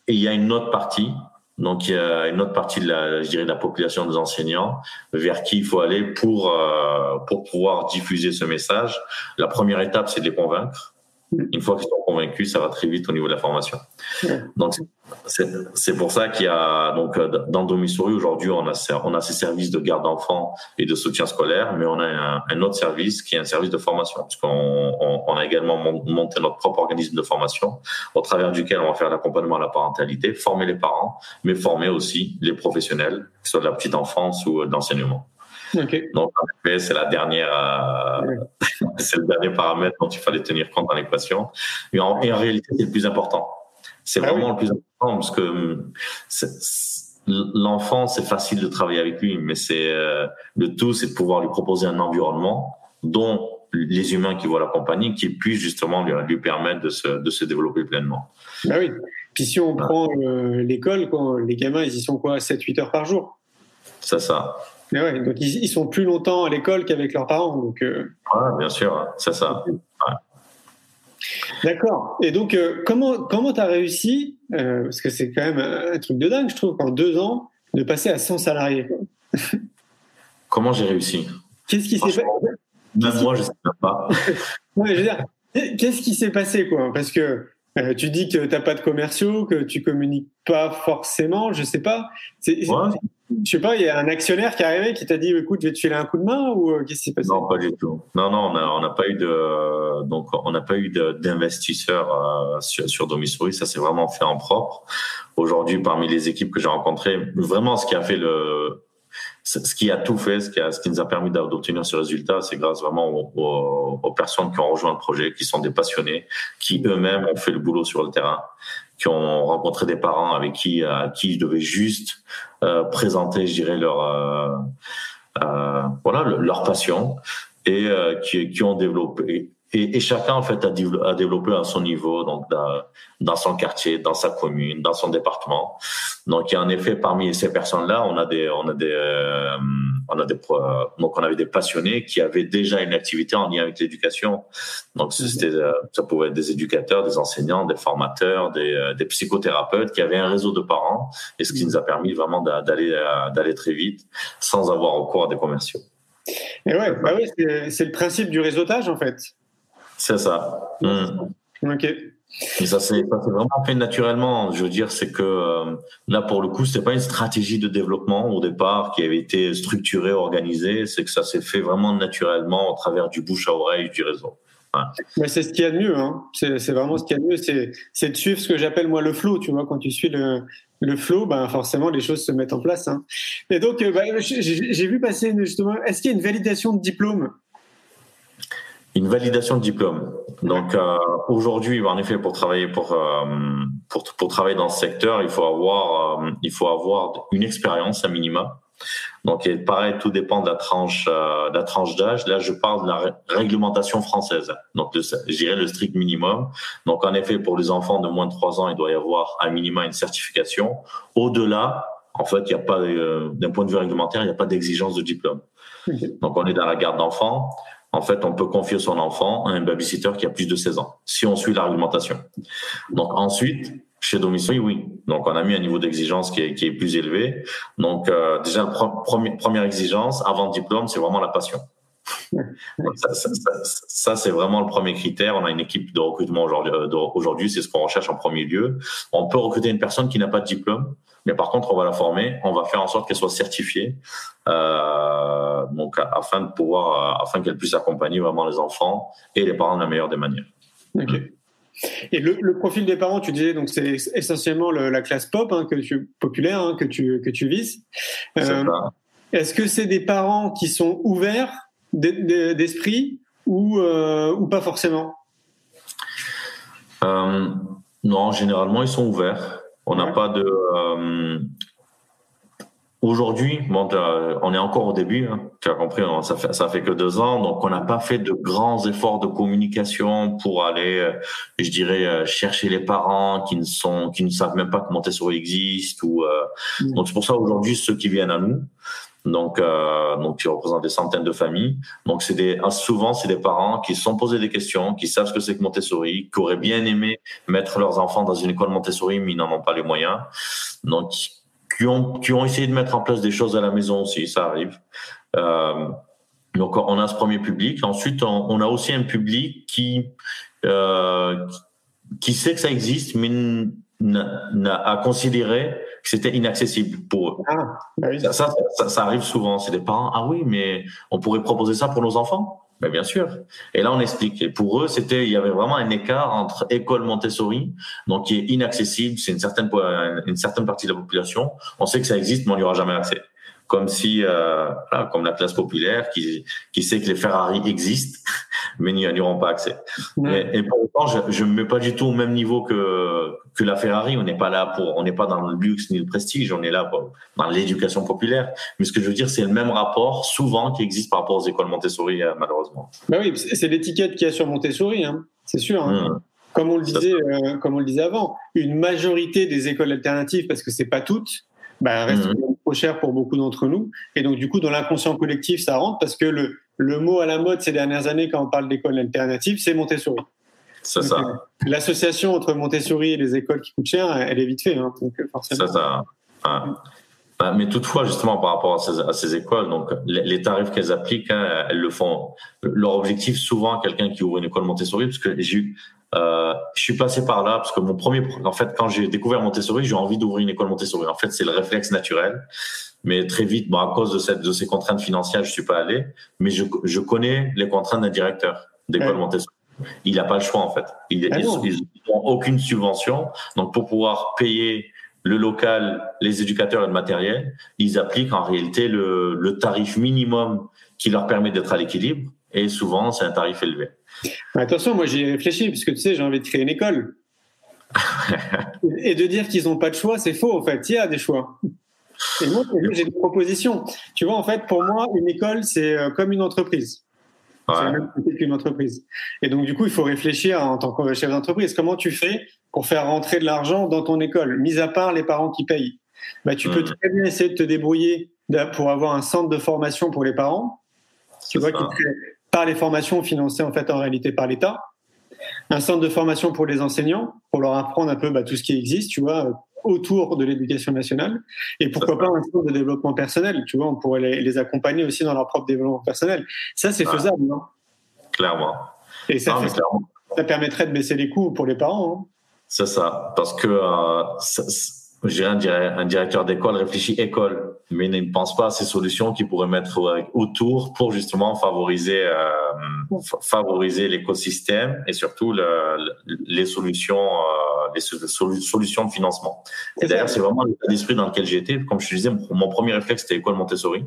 il y a une autre partie. Donc, il y a une autre partie de la, je dirais, de la population des enseignants vers qui il faut aller pour, euh, pour pouvoir diffuser ce message. La première étape, c'est de les convaincre. Une fois sont convaincu, ça va très vite au niveau de la formation. Donc c'est pour ça qu'il y a donc euh, dans Domissouri aujourd'hui on a on a ces services de garde d'enfants et de soutien scolaire, mais on a un, un, autre service qui est un service de formation, parce qu'on on, on, a également monté notre propre organisme de formation au travers duquel on va faire l'accompagnement à la parentalité, former les parents, mais former aussi les professionnels, que ce soit de la petite enfance ou d'enseignement. Okay. Donc, en effet, c'est la dernière, euh, c'est le dernier paramètre dont il fallait tenir compte dans l'équation. Et en, et en réalité, c'est le plus important. C'est ah vraiment le plus important parce que hum, l'enfant, c'est facile de travailler avec lui, mais c'est euh, le tout, c'est de pouvoir lui proposer un environnement dont les humains qui vont l'accompagner, qui puissent justement lui, lui permettre de se, de se développer pleinement. Bah oui. Puis si on prend euh, l'école, les gamins, ils y sont quoi 7-8 heures par jour? C'est ça. Mais ouais, donc ils, ils, sont plus longtemps à l'école qu'avec leurs parents. Donc, euh... bien sûr, c'est ça. Ouais. D'accord. Et donc, euh, comment comment t'as réussi euh, Parce que c'est quand même un truc de dingue, je trouve, en deux ans, de passer à 100 salariés? comment j'ai réussi? Qu'est-ce qui s'est passé Même moi, je sais pas. ouais, je veux dire, qu'est-ce qui s'est passé, quoi? Parce que euh, tu dis que t'as pas de commerciaux, que tu communiques pas forcément, je sais pas. Ouais je sais pas, il y a un actionnaire qui est arrivé qui t'a dit écoute, je vais te filer un coup de main ou euh, qu'est-ce qui s'est passé? Non, pas du tout. Non, non, on n'a pas eu de donc on n'a pas eu d'investisseurs euh, sur, sur. Ça s'est vraiment fait en propre. Aujourd'hui, parmi les équipes que j'ai rencontrées, vraiment ce qui a fait le ce qui a tout fait, ce qui, a, ce qui nous a permis d'obtenir ce résultat, c'est grâce vraiment aux, personnes qui ont rejoint le projet, qui sont des passionnés, qui eux-mêmes ont fait le boulot sur le terrain, qui ont rencontré des parents avec qui à qui je devais juste euh, présenter, je dirais leur euh, euh, voilà leur passion et euh, qui, qui ont développé et, chacun en fait a, a, développé à son niveau, donc dans, dans, son quartier, dans sa commune, dans son département. Donc il y a en effet parmi ces personnes-là, on a des, on a des, euh, on a des, donc on avait des passionnés qui avaient déjà une activité en lien avec l'éducation. Donc c'était, euh, ça pouvait être des éducateurs, des enseignants, des formateurs, des, euh, des psychothérapeutes qui avaient un réseau de parents, et ce qui nous a permis vraiment d'aller, d'aller très vite sans avoir recours à des commerciaux. Et ouais, bah ouais c'est le principe du réseautage en fait. C'est ça. Mmh. Ok. Et ça s'est vraiment fait naturellement. Je veux dire, c'est que euh, là, pour le coup, c'était pas une stratégie de développement au départ qui avait été structurée, organisée. C'est que ça s'est fait vraiment naturellement au travers du bouche à oreille du réseau. Ouais. c'est ce qu'il y a de mieux. Hein. C'est vraiment ce qu'il y a de mieux. C'est de suivre ce que j'appelle moi le flow. Tu vois, quand tu suis le, le flow, ben forcément les choses se mettent en place. Hein. Et donc, euh, bah, j'ai vu passer justement. Est-ce qu'il y a une validation de diplôme? Une validation de diplôme. Donc euh, aujourd'hui, en effet, pour travailler pour, euh, pour, pour travailler dans ce secteur, il faut avoir euh, il faut avoir une expérience à minima. Donc et pareil, tout dépend de la tranche euh, de la tranche d'âge. Là, je parle de la réglementation française. Donc le, je dirais le strict minimum. Donc en effet, pour les enfants de moins de 3 ans, il doit y avoir à minima une certification. Au-delà, en fait, il n'y a pas d'un point de vue réglementaire, il n'y a pas d'exigence de diplôme. Donc on est dans la garde d'enfants en fait, on peut confier son enfant à un babysitter qui a plus de 16 ans, si on suit l'argumentation. Donc ensuite, chez domicile, oui. Donc on a mis un niveau d'exigence qui est, plus élevé. Donc euh, déjà, la première exigence avant diplôme, c'est vraiment la passion. Ça, ça, ça, ça c'est vraiment le premier critère. On a une équipe de recrutement aujourd'hui. Euh, aujourd'hui, c'est ce qu'on recherche en premier lieu. On peut recruter une personne qui n'a pas de diplôme, mais par contre, on va la former. On va faire en sorte qu'elle soit certifiée, euh, donc afin de pouvoir, euh, afin qu'elle puisse accompagner vraiment les enfants et les parents de la meilleure des manières. Ok. Et le, le, profil des parents, tu disais, donc c'est essentiellement le, la classe pop hein, que tu populaire hein, que tu que tu vises. Euh, Est-ce que c'est des parents qui sont ouverts d'esprit ou, euh, ou pas forcément? Euh, Non, généralement, ils sont ouverts. On n'a pas de. Euh, Aujourd'hui, bon, on est encore au début, hein, tu as compris, ça fait, ça fait que deux ans, donc on n'a pas fait de grands efforts de communication pour aller, je dirais, chercher les parents qui ne sont, qui ne savent même pas que Montessori existe. Ou, mmh. Donc c'est pour ça aujourd'hui ceux qui viennent à nous, donc, euh, donc qui représentent des centaines de familles. Donc, c'est des, souvent, c'est des parents qui se sont posés des questions, qui savent ce que c'est que Montessori, qui auraient bien aimé mettre leurs enfants dans une école Montessori, mais ils n'en ont pas les moyens. Donc, qui ont, qui ont essayé de mettre en place des choses à la maison aussi, ça arrive. Euh, donc, on a ce premier public. Ensuite, on, a aussi un public qui, euh, qui sait que ça existe, mais n'a considéré c'était inaccessible pour eux. Ah, bah ça, ça, ça, arrive souvent. C'est des parents. Ah oui, mais on pourrait proposer ça pour nos enfants? Mais bien sûr. Et là, on explique. Et pour eux, c'était, il y avait vraiment un écart entre école Montessori, donc qui est inaccessible. C'est une certaine, une certaine partie de la population. On sait que ça existe, mais on n'y aura jamais accès comme si, euh, comme la classe populaire qui, qui sait que les Ferrari existent, mais n'y auront pas accès. Et, pour autant, je ne me mets pas du tout au même niveau que, que la Ferrari. On n'est pas là pour, on n'est pas dans le luxe ni le prestige, on est là pour, dans l'éducation populaire. Mais ce que je veux dire, c'est le même rapport souvent qui existe par rapport aux écoles Montessori, euh, malheureusement. Bah oui, c'est l'étiquette qu'il y a sur Montessori, hein. c'est sûr. Hein. Mmh. Comme on le disait, euh, comme on le disait avant, une majorité des écoles alternatives, parce que c'est pas toutes, bah, reste mmh. trop cher pour beaucoup d'entre nous. Et donc, du coup, dans l'inconscient collectif, ça rentre parce que le, le mot à la mode ces dernières années quand on parle d'école alternative, c'est Montessori. C'est ça. Euh, l'association entre Montessori et les écoles qui coûtent cher, elle est vite faite. Hein, euh. C'est ça. Bah, mais toutefois, justement, par rapport à ces, à ces écoles, donc les, tarifs qu'elles appliquent, hein, elles le font. Leur objectif, souvent, quelqu'un qui ouvre une école Montessori, parce que j'ai eu euh, je suis passé par là parce que mon premier, en fait, quand j'ai découvert Montessori, j'ai envie d'ouvrir une école Montessori. En fait, c'est le réflexe naturel. Mais très vite, bon, à cause de, cette, de ces contraintes financières, je suis pas allé. Mais je, je connais les contraintes d'un directeur d'école Montessori. Il n'a pas le choix en fait. Il, ah ils n'ont aucune subvention. Donc pour pouvoir payer le local, les éducateurs et le matériel, ils appliquent en réalité le, le tarif minimum qui leur permet d'être à l'équilibre. Et souvent, c'est un tarif élevé. Attention, moi j'y ai réfléchi, puisque tu sais, j'ai envie de créer une école. et de dire qu'ils n'ont pas de choix, c'est faux, en fait. Il y a des choix. Et moi, j'ai des propositions. Tu vois, en fait, pour moi, une école, c'est euh, comme une entreprise. C'est la même qu'une entreprise. Et donc, du coup, il faut réfléchir en tant que chef d'entreprise. Comment tu fais pour faire rentrer de l'argent dans ton école, mis à part les parents qui payent? Bah, Tu peux mmh. très bien essayer de te débrouiller pour avoir un centre de formation pour les parents. Tu vois, qui par les formations financées en fait en réalité par l'État, un centre de formation pour les enseignants pour leur apprendre un peu bah, tout ce qui existe, tu vois, autour de l'éducation nationale, et pourquoi pas un centre de développement personnel, tu vois, on pourrait les, accompagner aussi dans leur propre développement personnel. Ça, c'est faisable, non Clairement. Et ça, ça, permettrait de baisser les coûts pour les parents. Hein. c'est ça, parce que euh, j'ai un, un directeur d'école réfléchit école, mais ne pense pas à ces solutions qu'il pourrait mettre autour pour justement favoriser, euh, favoriser l'écosystème et surtout le, les solutions, euh, les solutions de financement. Et d'ailleurs, c'est vraiment l'état d'esprit dans lequel j'étais. Comme je te disais, mon premier réflexe c'était école Montessori?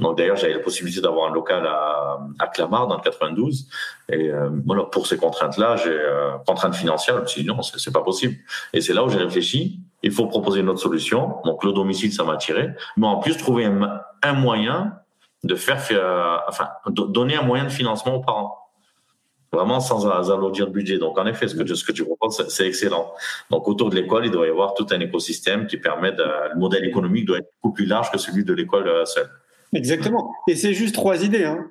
Donc d'ailleurs, j'avais la possibilité d'avoir un local à, à Clamart dans le 92. Et euh, voilà, pour ces contraintes-là, j'ai euh, contraintes financières. Je me suis dit non, c'est pas possible. Et c'est là où j'ai réfléchi. Il faut proposer une autre solution. Donc le domicile, ça m'a attiré. Mais en plus, trouver un, moyen de faire, euh, enfin, donner un moyen de financement aux parents vraiment sans alourdir le budget. Donc, en effet, ce que, ce que tu proposes, c'est excellent. Donc, autour de l'école, il doit y avoir tout un écosystème qui permet de, le modèle économique doit être beaucoup plus large que celui de l'école seule. Exactement. Et c'est juste trois idées. Hein.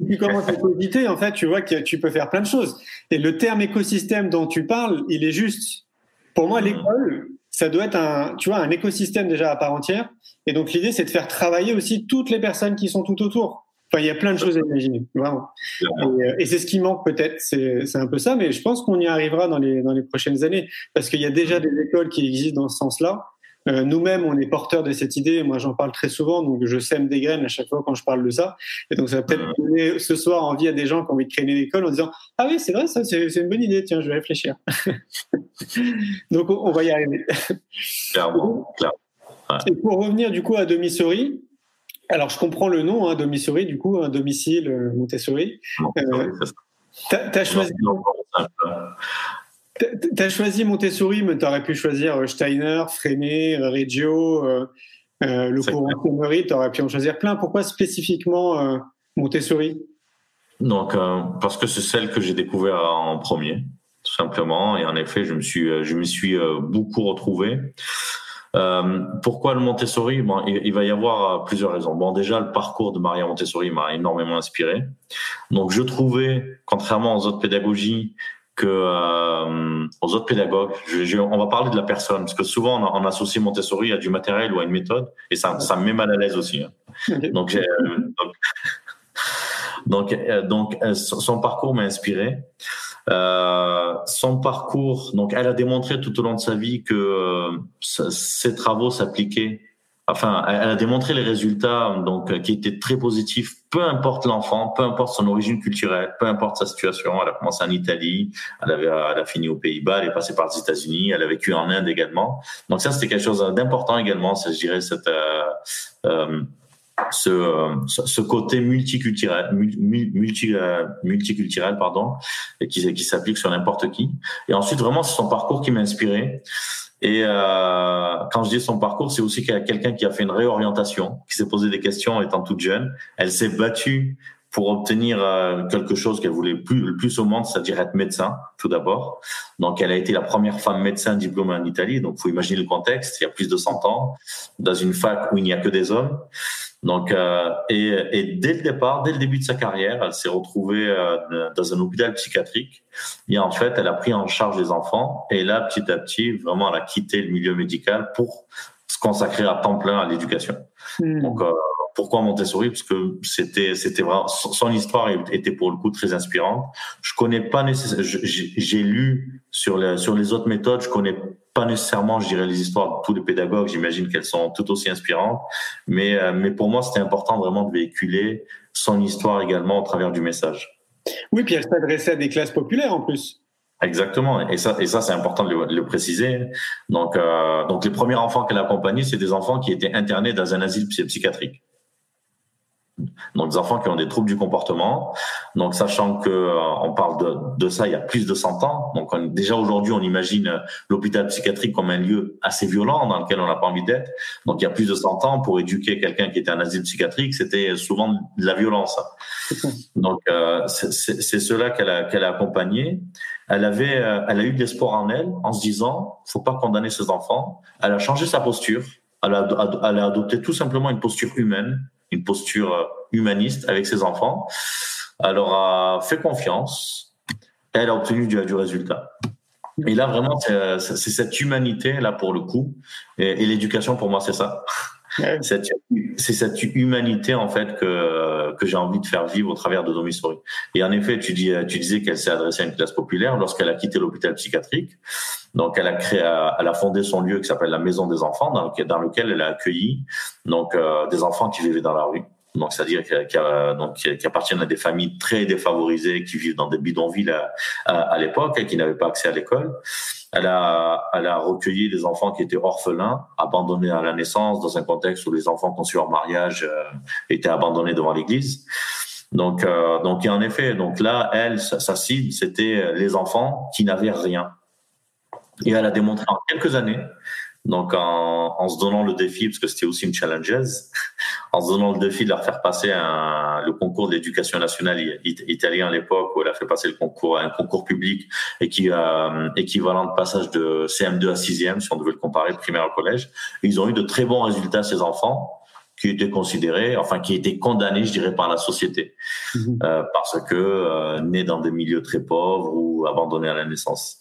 si tu commences à cogiter, en fait, tu vois que tu peux faire plein de choses. Et le terme écosystème dont tu parles, il est juste. Pour moi, hmm. l'école, ça doit être un, tu vois, un écosystème déjà à part entière. Et donc l'idée, c'est de faire travailler aussi toutes les personnes qui sont tout autour. Enfin, il y a plein de choses à imaginer, vraiment. Euh, et, c'est ce qui manque peut-être, c'est un peu ça, mais je pense qu'on y arrivera dans les, dans les prochaines années, parce qu'il y a déjà des écoles qui existent dans ce sens-là. Euh, nous-mêmes, on est porteurs de cette idée. Moi, j'en parle très souvent, donc je sème des graines à chaque fois quand je parle de ça. Et donc, ça va peut-être donner ce soir envie à des gens qui ont envie de créer une école en disant Ah oui, c'est vrai, ça, c'est une bonne idée. Tiens, je vais réfléchir. donc, on, va y arriver. Clairement, clairement. Et pour revenir du coup à Domisori, alors je comprends le nom, hein, Domisori, du coup, un domicile euh, Montessori. Euh, tu as, choisi. Tu as choisi Montessori, mais tu aurais pu choisir euh, Steiner, Freinet, euh, Reggio, euh, le courant tu aurais pu en choisir plein. Pourquoi spécifiquement Montessori? Donc, parce que c'est celle que j'ai découvert en premier, tout simplement. Et en effet, je me suis, je me suis beaucoup retrouvé. pourquoi le Montessori? Bon, il, va y avoir plusieurs raisons. Bon, déjà, le parcours de Maria Montessori m'a énormément inspiré. Donc, je trouvais, contrairement aux autres pédagogies, que euh, aux autres pédagogues. Je, on va parler de la personne parce que souvent on, associe Montessori à du matériel ou à une méthode et ça, ça me met mal à l'aise aussi. Hein. Donc, euh, donc, donc, euh, donc, son parcours m'a inspiré. Euh, son parcours, donc elle a démontré tout au long de sa vie que euh, ses travaux s'appliquaient. Enfin, elle a démontré les résultats donc qui étaient très positifs, peu importe l'enfant, peu importe son origine culturelle, peu importe sa situation. Elle a commencé en Italie, elle avait, elle a fini aux Pays-Bas, elle est passée par les États-Unis, elle a vécu en Inde également. Donc ça, c'était quelque chose d'important également. Je dirais, cette euh, euh ce, ce côté multiculturel, multi, euh, multiculturel pardon, et qui s'applique sur n'importe qui. Et ensuite, vraiment, c'est son parcours qui m'a inspiré. Et euh, quand je dis son parcours, c'est aussi qu'il y a quelqu'un qui a fait une réorientation, qui s'est posé des questions étant toute jeune. Elle s'est battue pour obtenir euh, quelque chose qu'elle voulait plus, le plus au monde, c'est-à-dire être médecin, tout d'abord. Donc, elle a été la première femme médecin diplômée en Italie. Donc, faut imaginer le contexte. Il y a plus de 100 ans, dans une fac où il n'y a que des hommes. Donc, euh, et, et, dès le départ, dès le début de sa carrière, elle s'est retrouvée euh, dans un hôpital psychiatrique. Et en fait, elle a pris en charge les enfants. Et là, petit à petit, vraiment, elle a quitté le milieu médical pour se consacrer à temps plein à l'éducation. Hmm. Donc, euh, pourquoi Montessori? Parce que c'était, c'était vraiment son histoire était pour le coup très inspirante. Je connais pas nécessairement. J'ai lu sur les sur les autres méthodes. Je connais pas nécessairement, je dirais, les histoires de tous les pédagogues. J'imagine qu'elles sont tout aussi inspirantes. Mais euh, mais pour moi, c'était important vraiment de véhiculer son histoire également au travers du message. Oui, puis elle s'adressait à des classes populaires en plus. Exactement, et ça, et ça c'est important de le, préciser. Donc, euh, donc les premiers enfants qu'elle a accompagnés, c'est des enfants qui étaient internés dans un asile psychiatrique donc des enfants qui ont des troubles du comportement. Donc sachant que euh, on parle de, de, ça il y a plus de 100 ans. Donc on, déjà aujourd'hui on imagine l'hôpital psychiatrique comme un lieu assez violent dans lequel on n'a pas envie d'être. Donc il y a plus de 100 ans pour éduquer quelqu'un qui était en asile psychiatrique, c'était souvent de la violence. Donc euh, c'est cela qu'elle a, qu'elle a accompagné. Elle avait, euh, elle a eu de l'espoir en elle en se disant, faut pas condamner ses enfants. Elle a changé sa posture. Elle a, elle a adopté tout simplement une posture humaine une posture euh, humaniste avec ses enfants. Elle leur a fait confiance. Elle a obtenu du, du résultat. Et là, vraiment, c'est cette humanité, là, pour le coup. Et, l'éducation, pour moi, c'est ça. C'est cette humanité, en fait, que, que j'ai envie de faire vivre au travers de Domisori. Et en effet, tu, dis, tu disais qu'elle s'est adressée à une classe populaire lorsqu'elle a quitté l'hôpital psychiatrique. Donc, elle a créé, elle a fondé son lieu qui s'appelle la Maison des Enfants, dans lequel, dans lequel elle a accueilli donc euh, des enfants qui vivaient dans la rue. Donc, c'est-à-dire qui, donc, qui, appartiennent à des familles très défavorisées, qui vivent dans des bidonvilles à, à, l'époque et qui n'avaient pas accès à l'école. Elle a, elle a recueilli des enfants qui étaient orphelins, abandonnés à la naissance, dans un contexte où les enfants conçus hors mariage euh, étaient abandonnés devant l'Église. Donc, euh, donc, en effet, donc là, elle, sa cible, c'était les enfants qui n'avaient rien, et elle a démontré en quelques années, donc en, se donnant le défi, parce que c'était aussi une challengeuse, en se donnant le défi de leur faire passer le concours de l'éducation nationale italien à l'époque, où elle a fait passer le concours, un concours public qui euh, équivalent de passage de CM2 à 6e, si on devait le comparer, primaire au collège. ils ont eu de très bons résultats, ces enfants qui étaient considérés, enfin qui étaient condamnés, je dirais, par la société, mhm. euh, parce que euh, nés dans des milieux très pauvres ou abandonnés à la naissance.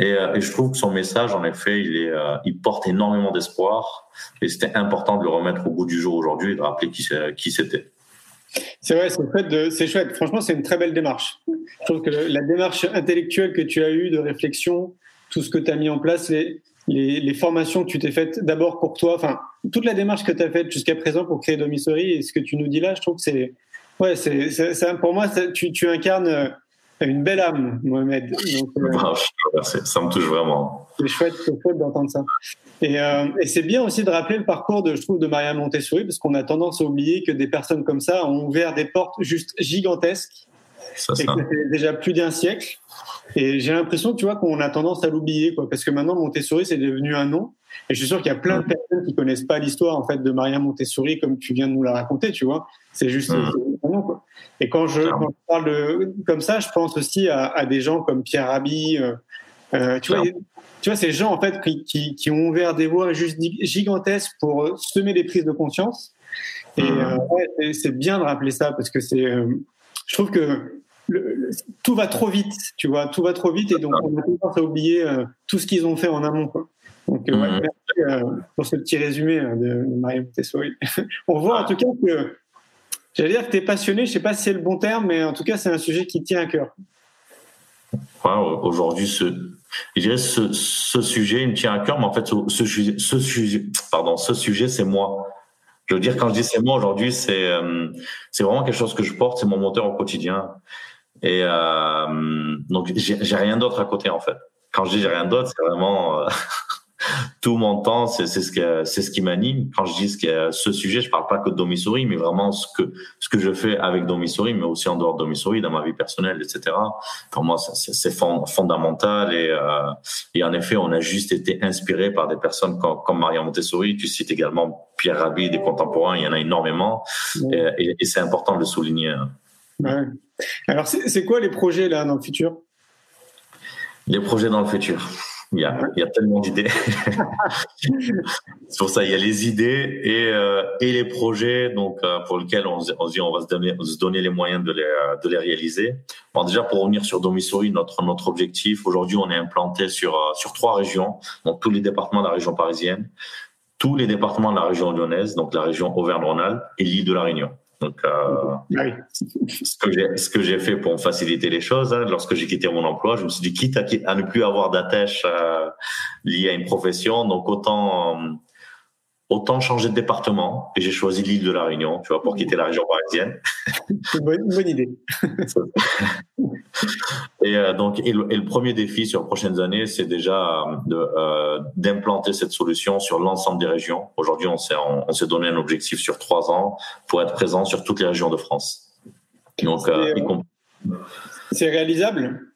Et, euh, et je trouve que son message, en effet, il, est, il porte énormément d'espoir, et c'était important de le remettre au bout du jour aujourd'hui et de rappeler qui, qui c'était. C'est vrai, c'est chouette. Franchement, c'est une très belle démarche. Je trouve que la démarche intellectuelle que tu as eue de réflexion, tout ce que tu as mis en place, les, les, les formations que tu t'es faites d'abord pour toi, enfin, toute la démarche que tu as faite jusqu'à présent pour créer Domisori et ce que tu nous dis là, je trouve que c'est, ouais, c'est, pour moi, tu, tu, incarnes euh, une belle âme, Mohamed. Euh, ça me touche vraiment. C'est chouette, chouette d'entendre ça. Et, euh, et c'est bien aussi de rappeler le parcours de, je trouve, de Maria Montessori, parce qu'on a tendance à oublier que des personnes comme ça ont ouvert des portes juste gigantesques. Ça, ça. Et déjà plus d'un siècle. Et j'ai l'impression, tu vois, qu'on a tendance à l'oublier, quoi, parce que maintenant Montessori c'est devenu un nom. Et je suis sûr qu'il y a plein de personnes qui connaissent pas l'histoire en fait de Maria Montessori comme tu viens de nous la raconter, tu vois. C'est juste un nom, quoi. Et quand je, quand je, parle de comme ça, je pense aussi à, à des gens comme Pierre Rabhi. Euh, euh tu vois, tu vois, ces gens en fait qui, qui, qui, ont ouvert des voies juste gigantesques pour semer des prises de conscience. Et euh, ouais, c'est bien de rappeler ça parce que c'est, euh, je trouve que tout va trop vite, tu vois, tout va trop vite et donc on a tendance à oublier euh, tout ce qu'ils ont fait en amont. Quoi. Donc euh, ouais, mhm. merci euh, pour ce petit résumé de, Marie Montessori. on voit en tout cas que, j'allais dire que tu es passionné, je sais pas si c'est le bon terme, mais en tout cas c'est un sujet qui tient à cœur. aujourd'hui, ce, je dirais ce, ce, sujet il me tient à cœur, mais en fait, ce, sujet, ce sujet, pardon, ce sujet, c'est moi. Je veux dire, quand je dis c'est moi aujourd'hui, c'est euh, c'est vraiment quelque chose que je porte, c'est mon moteur au quotidien. Et euh, donc, j'ai rien d'autre à côté, en fait. Quand je dis j'ai rien d'autre, c'est vraiment euh, tout mon temps, c'est ce que c'est ce qui m'anime. Quand je dis ce, ce sujet, je parle pas que de Domisouris, mais vraiment ce que ce que je fais avec Domisouris, mais aussi en dehors de Domisouris, dans ma vie personnelle, etc. Pour moi, c'est fondamental et euh, et en effet, on a juste été inspiré par des personnes comme, comme Maria Montessori. Tu cites également Pierre Rabhi, des contemporains, il y en a énormément, et, et, c'est important de le souligner. Ouais. Alors, c'est quoi les projets là dans le futur? Les projets dans le futur. Il y a, il y a tellement d'idées. c'est pour ça, il y a les idées et, euh, et les projets donc euh, pour lesquels on, on, dit on va se donner, se donner les moyens de les, de les réaliser. Bon, déjà pour revenir sur Domisori, notre notre objectif aujourd'hui, on est implanté sur euh, sur trois régions, donc tous les départements de la région parisienne, tous les départements de la région lyonnaise, donc la région Auvergne-Rhône-Alpes et l'île de la Réunion. Donc, euh, ah ce que j'ai ce que j'ai fait pour faciliter les choses, hein, lorsque j'ai quitté mon emploi, je me suis dit quitte à, à ne plus avoir d'attache euh, liée à une profession, donc autant euh, autant changer de département. Et j'ai choisi l'île de la Réunion, tu vois, pour quitter la région parisienne. une bonne, idée. et euh, donc, et le, premier défi sur les prochaines années, c'est déjà euh, d'implanter cette solution sur l'ensemble des régions. Aujourd'hui, on s'est on, s'est donné un objectif sur trois ans pour être présent sur toutes les régions de France. Donc, euh, c'est réalisable?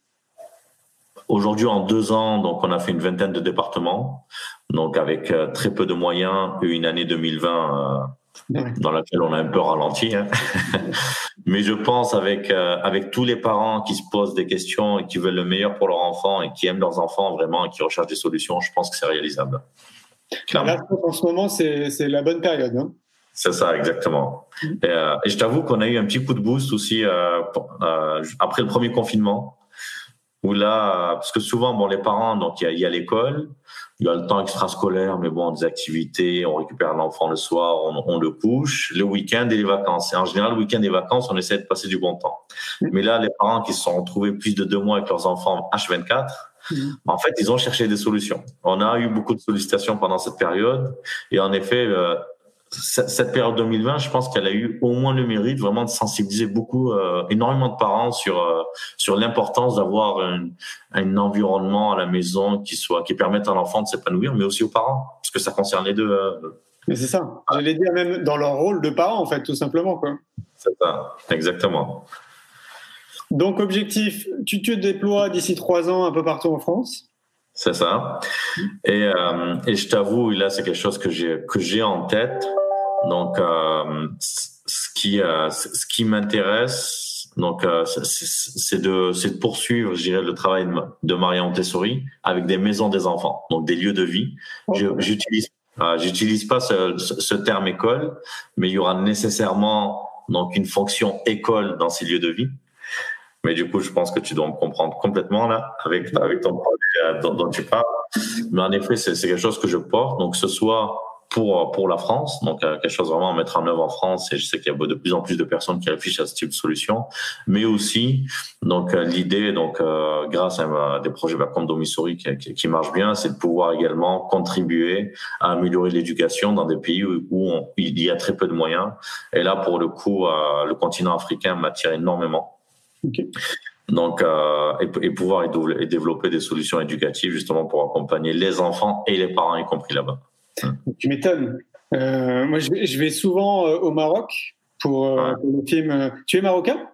Aujourd'hui, en deux ans, donc on a fait une vingtaine de départements, donc avec euh, très peu de moyens, une année 2020 euh, dans laquelle on a un peu ralenti. Hein. Mais je pense avec euh, avec tous les parents qui se posent des questions et qui veulent le meilleur pour leurs enfants et qui aiment leurs enfants vraiment et qui recherchent des solutions, je pense que c'est réalisable. Là, en ce moment, c'est la bonne période. Hein c'est ça, exactement. Et, et je t'avoue qu'on a eu un petit coup de boost aussi après le premier confinement où là, parce que souvent, bon, les parents, donc il y a, l'école, il y a le temps extrascolaire, mais bon, des activités, on récupère l'enfant le soir, on, le couche, le week-end et les vacances. Et en général, le week-end et les vacances, on essaie de passer du bon temps. Mais là, les parents qui se sont retrouvés plus de deux mois avec leurs enfants H24, en fait, ils ont cherché des solutions. On a eu beaucoup de sollicitations pendant cette période, et en effet, euh, cette période 2020, je pense qu'elle a eu au moins le mérite vraiment de sensibiliser beaucoup, euh, énormément de parents sur euh, sur l'importance d'avoir un, un, environnement à la maison qui soit qui permette à l'enfant de s'épanouir, mais aussi aux parents, parce que ça concerne les deux. Euh. Mais c'est ça. J'allais dire même dans leur rôle de parents, en fait, tout simplement, quoi. C'est ça, exactement. Donc, objectif, tu te déploies d'ici trois ans un peu partout en France. C'est ça. Et, et je t'avoue, là, c'est quelque chose que j'ai que j'ai en tête. Donc, euh, ce qui, euh, ce qui m'intéresse, donc, euh, c'est de, de poursuivre, je dirais, le travail de Maria Montessori avec des maisons des enfants, donc des lieux de vie. J'utilise, j'utilise pas ce, ce, terme école, mais il y aura nécessairement donc une fonction école dans ces lieux de vie. Mais du coup, je pense que tu dois me comprendre complètement là avec avec ton projet dont, dont tu parles. Mais en effet, c'est quelque chose que je porte. Donc, ce soit pour pour la France, donc euh, quelque chose vraiment à mettre en œuvre en France. Et je sais qu'il y a de plus en plus de personnes qui réfléchissent à ce type de solution, mais aussi donc euh, l'idée, donc euh, grâce à, des projets comme Domisori qui, qui, qui marchent bien, c'est de pouvoir également contribuer à améliorer l'éducation dans des pays où, il y a très peu de moyens. Et là, pour le coup, le continent africain m'attire énormément. Donc, euh, et, et, pouvoir et développer des solutions éducatives justement pour accompagner les enfants et les parents, y compris là-bas. Tu m'étonnes. Euh, moi, je vais, souvent euh, au Maroc pour, euh, le film. Tu es marocain?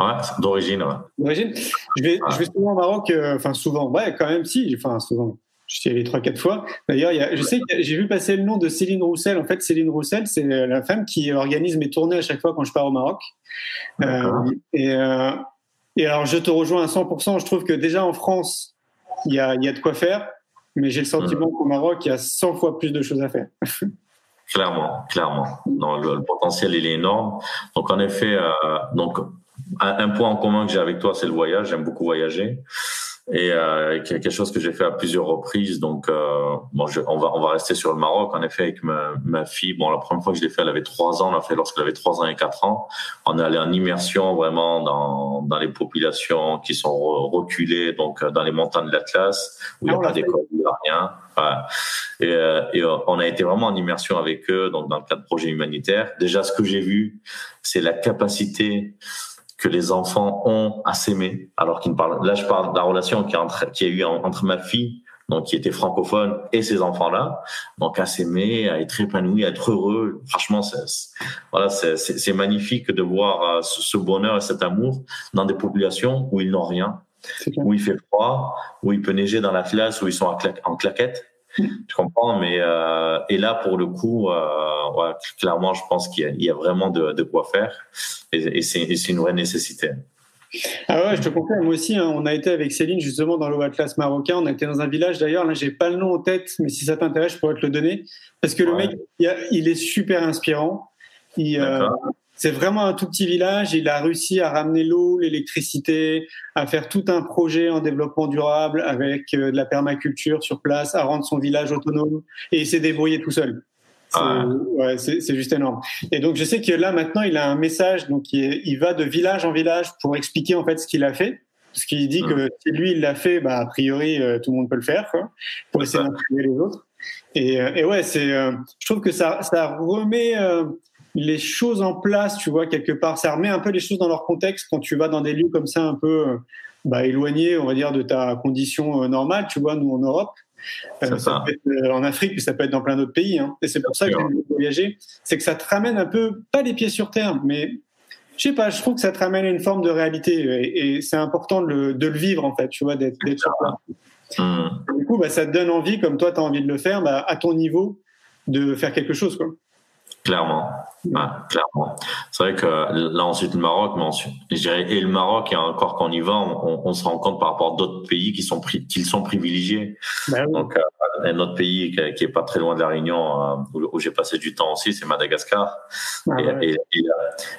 Ouais, d'origine. D'origine? Je vais, je vais souvent au Maroc, enfin souvent, ouais, quand même, si, enfin souvent. Je suis allé trois, quatre fois. D'ailleurs, je sais que j'ai vu passer le nom de Céline Roussel. En fait, Céline Roussel, c'est la femme qui organise mes tournées à chaque fois quand je pars au Maroc. et, et alors, je te rejoins à 100%. Je trouve que déjà en France, il y a, y a de quoi faire mais j'ai le sentiment qu'au Maroc, il y a 100 fois plus de choses à faire. clairement, clairement. Non, le, potentiel, il est énorme. Donc, en effet, euh, donc, un, point en commun que j'ai avec toi, c'est le voyage. J'aime beaucoup voyager. Et euh, quelque chose que j'ai fait à plusieurs reprises. Donc, euh, bon, je, on va on va rester sur le Maroc. En effet, avec ma, ma fille, bon, la première fois que je l'ai fait, elle avait trois ans. On l'a fait lorsqu'elle avait trois ans et quatre ans. On est allé en immersion vraiment dans dans les populations qui sont reculées, donc euh, dans les montagnes de l'Atlas où il n'y a ah, pas d'école, il n'y a rien. Et, euh, et, on a été vraiment en immersion avec eux, donc dans le cadre de projets humanitaires. Déjà, ce que j'ai vu, c'est la capacité que les enfants ont à s'aimer. Alors qu'ils parlent. Là, je parle de la relation qui a, entre, qui a eu entre ma fille, donc qui était francophone, et ces enfants-là. Donc à s'aimer, à être épanoui, à être heureux. Franchement, c'est voilà, c'est magnifique de voir euh, ce bonheur et cet amour dans des populations où ils n'ont rien, où il fait froid, où il peut neiger dans la classe, où ils sont en claquette tu comprends Mais euh, et là, pour le coup, euh, clairement, je pense qu'il y, y, a vraiment de, de quoi faire, et, et c'est une vraie nécessité. Ah ouais, je te confirme. Moi aussi, hein, on a été avec Céline justement dans le Atlas marocain. On a été dans un village d'ailleurs. Là, j'ai pas le nom en tête, mais si ça t'intéresse, je pourrais te le donner parce que le mec, il, est super inspirant. Il, euh, c'est vraiment un tout petit village. Il a réussi à ramener l'eau, l'électricité, à faire tout un projet en développement durable avec euh, de la permaculture sur place, à rendre son village autonome et il s'est débrouillé tout seul. C'est ah. ouais, juste énorme. Et donc je sais que là maintenant il a un message, donc il, il va de village en village pour expliquer en fait ce qu'il a fait. Parce qu'il dit que si lui il l'a fait, bah a priori euh, tout le monde peut le faire, quoi, pour essayer d'inspirer les autres. Et, euh, et ouais, c'est, je trouve que ça, ça remet les choses en place, tu vois, quelque part. Ça remet un peu les choses dans leur contexte quand tu vas dans des lieux comme ça un peu euh, bah, éloignés, on va dire, de ta condition euh, normale, tu vois, nous en Europe. Euh, ça. peut être en Afrique, puis ça peut être dans plein d'autres pays. Hein. Et c'est pour ça que j'aime voyager. C'est que ça te ramène un peu, pas les pieds sur terre, mais je sais pas, je trouve que ça te ramène à une forme de réalité. Et, c'est important de le, de le, vivre, en fait, tu vois, d'être sur place. Mmh. Du coup, bah, ça te donne envie, comme toi, tu as envie de le faire, bah, à ton niveau, de faire quelque chose. Quoi. Clairement, clairement. C'est vrai que là ensuite le Maroc, mais ensuite, je dirais et le Maroc et encore quand on y va, on, on se rend compte par rapport à d'autres pays qui sont qui sont privilégiés. Ben Donc euh, un autre pays qui, est pas très loin de la Réunion euh, où, j'ai passé du temps aussi, c'est Madagascar. Ah et, et,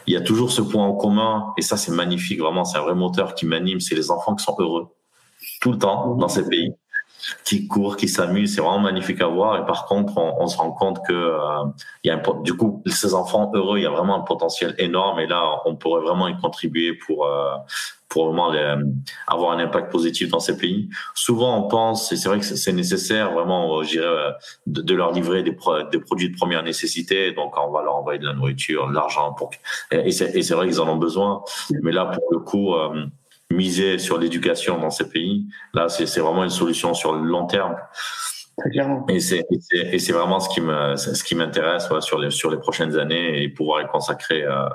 il y a toujours ce point en commun et ça c'est magnifique vraiment, c'est un vrai moteur qui m'anime, c'est les enfants qui sont heureux tout le temps dans ces pays qui court, qui s'amuse. C'est vraiment magnifique à voir. Et par contre, on, on se rend compte que euh, il y a un, du coup, ces enfants heureux, il y a vraiment un potentiel énorme. Et là, on pourrait vraiment y contribuer pour euh, pour vraiment les, avoir un impact positif dans ces pays. Souvent, on pense, et c'est vrai que c'est nécessaire vraiment, euh, je dirais, euh, de, de, leur livrer des, des produits de première nécessité. Donc, on va leur envoyer de la nourriture, de l'argent et c'est vrai qu'ils en ont besoin. Mais là, pour le coup miser sur l'éducation dans ces pays. Là, c'est vraiment une solution sur le long terme. Et c'est vraiment ce qui me ce qui m'intéresse sur les sur les prochaines années et pouvoir y consacrer euh,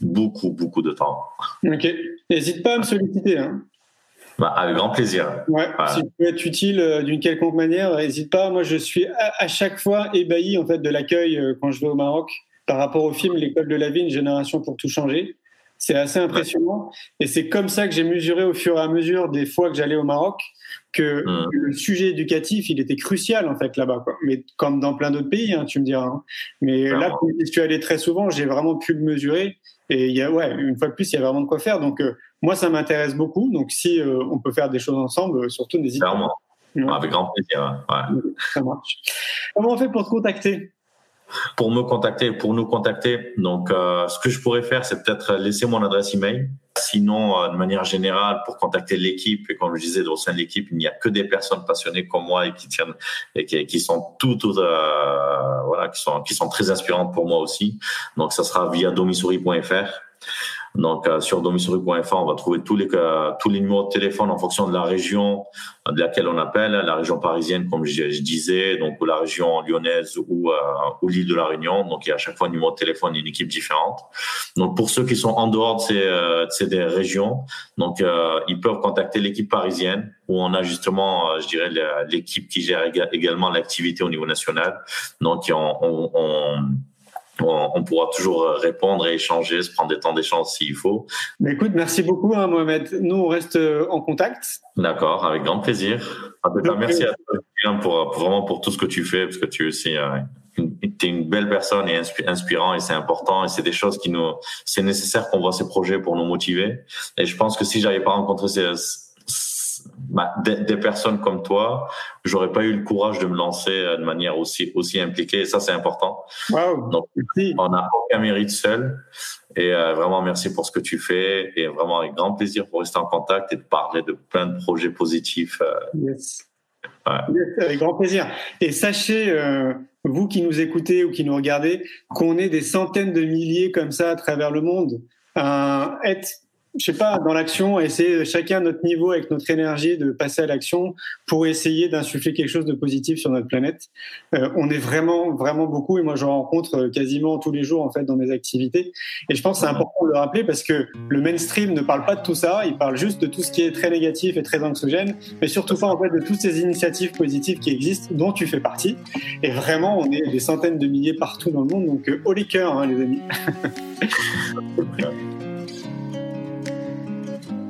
beaucoup beaucoup de temps. Ok. N'hésite pas à me solliciter. Hein. Bah, avec grand plaisir. Ouais, Si tu peux être utile euh, d'une quelconque manière, n'hésite pas. Moi, je suis à, chaque fois ébahi en fait de l'accueil euh, quand je vais au Maroc par rapport au film L'école de la vie, une génération pour tout changer. C'est assez impressionnant. Et c'est comme ça que j'ai mesuré au fur et à mesure des fois que j'allais au Maroc que mmh. le sujet éducatif, il était crucial en fait là-bas. Mais comme dans plein d'autres pays, hein, tu me diras. Hein. Mais là, je suis allé très souvent, j'ai vraiment pu le mesurer. Et il y a, ouais, une fois de plus, il y a vraiment de quoi faire. Donc, euh, moi, ça m'intéresse beaucoup. Donc, si euh, on peut faire des choses ensemble, euh, surtout n'hésite pas. Avec grand plaisir. Ouais. Ça marche. Comment on fait pour te contacter? Pour me contacter, pour nous contacter. Donc, euh, ce que je pourrais faire, c'est peut-être laisser mon adresse email. Sinon, euh, de manière générale, pour contacter l'équipe, et comme je disais, au sein de l'équipe, il n'y a que des personnes passionnées comme moi et qui tiennent et qui, qui sont toutes, euh, voilà, qui sont qui sont très inspirantes pour moi aussi. Donc, ça sera via domisouris.fr. Donc euh, sur domisuri.fr, on va trouver tous les euh, tous les numéros de téléphone en fonction de la région de laquelle on appelle, la région parisienne comme je, disais, donc ou la région lyonnaise ou euh, ou l'île de la Réunion. Donc il y a à chaque fois un numéro de téléphone et une équipe différente. Donc pour ceux qui sont en dehors de ces, de ces régions, donc ils peuvent contacter l'équipe parisienne où on a justement, je dirais, l'équipe qui gère également l'activité au niveau national. Donc on, on, on on, pourra toujours euh, répondre et échanger, se prendre des temps d'échange s'il faut. Mais écoute, merci beaucoup, hein, Mohamed. Nous, on reste euh, en contact. D'accord, avec grand plaisir. merci à toi pour, vraiment pour tout ce que tu fais, parce que tu es aussi euh, es une belle personne et inspirant et c'est important et c'est des choses qui nous, c'est nécessaire qu'on voit ces projets pour nous motiver. Et je pense que si j'avais pas rencontré ces, bah, des, personnes comme toi, j'aurais pas eu le courage de me lancer de manière aussi aussi impliquée. Et ça, c'est important. Wow. Donc, on n'a aucun mérite seul. Et euh, vraiment, merci pour ce que tu fais. Et vraiment, avec grand plaisir pour rester en contact et de parler de plein de projets positifs. Euh. Yes. avec grand plaisir. Et sachez, euh, vous qui nous écoutez ou qui nous regardez, qu'on est des centaines de milliers comme ça à travers le monde. Euh, être je sais pas, dans l'action, essayer chacun à notre niveau, avec notre énergie, de passer à l'action pour essayer d'insuffler quelque chose de positif sur notre planète. Euh, on est vraiment, vraiment beaucoup, et moi je rencontre euh, quasiment tous les jours en fait dans mes activités. Et je pense que c'est important de le rappeler parce que le mainstream ne parle pas de tout ça, il parle juste de tout ce qui est très négatif et très anxiogène, mais surtout pas en fait de toutes ces initiatives positives qui existent, dont tu fais partie. Et vraiment, on est des centaines de milliers partout dans le monde, donc euh, haut les cœurs, hein, les amis.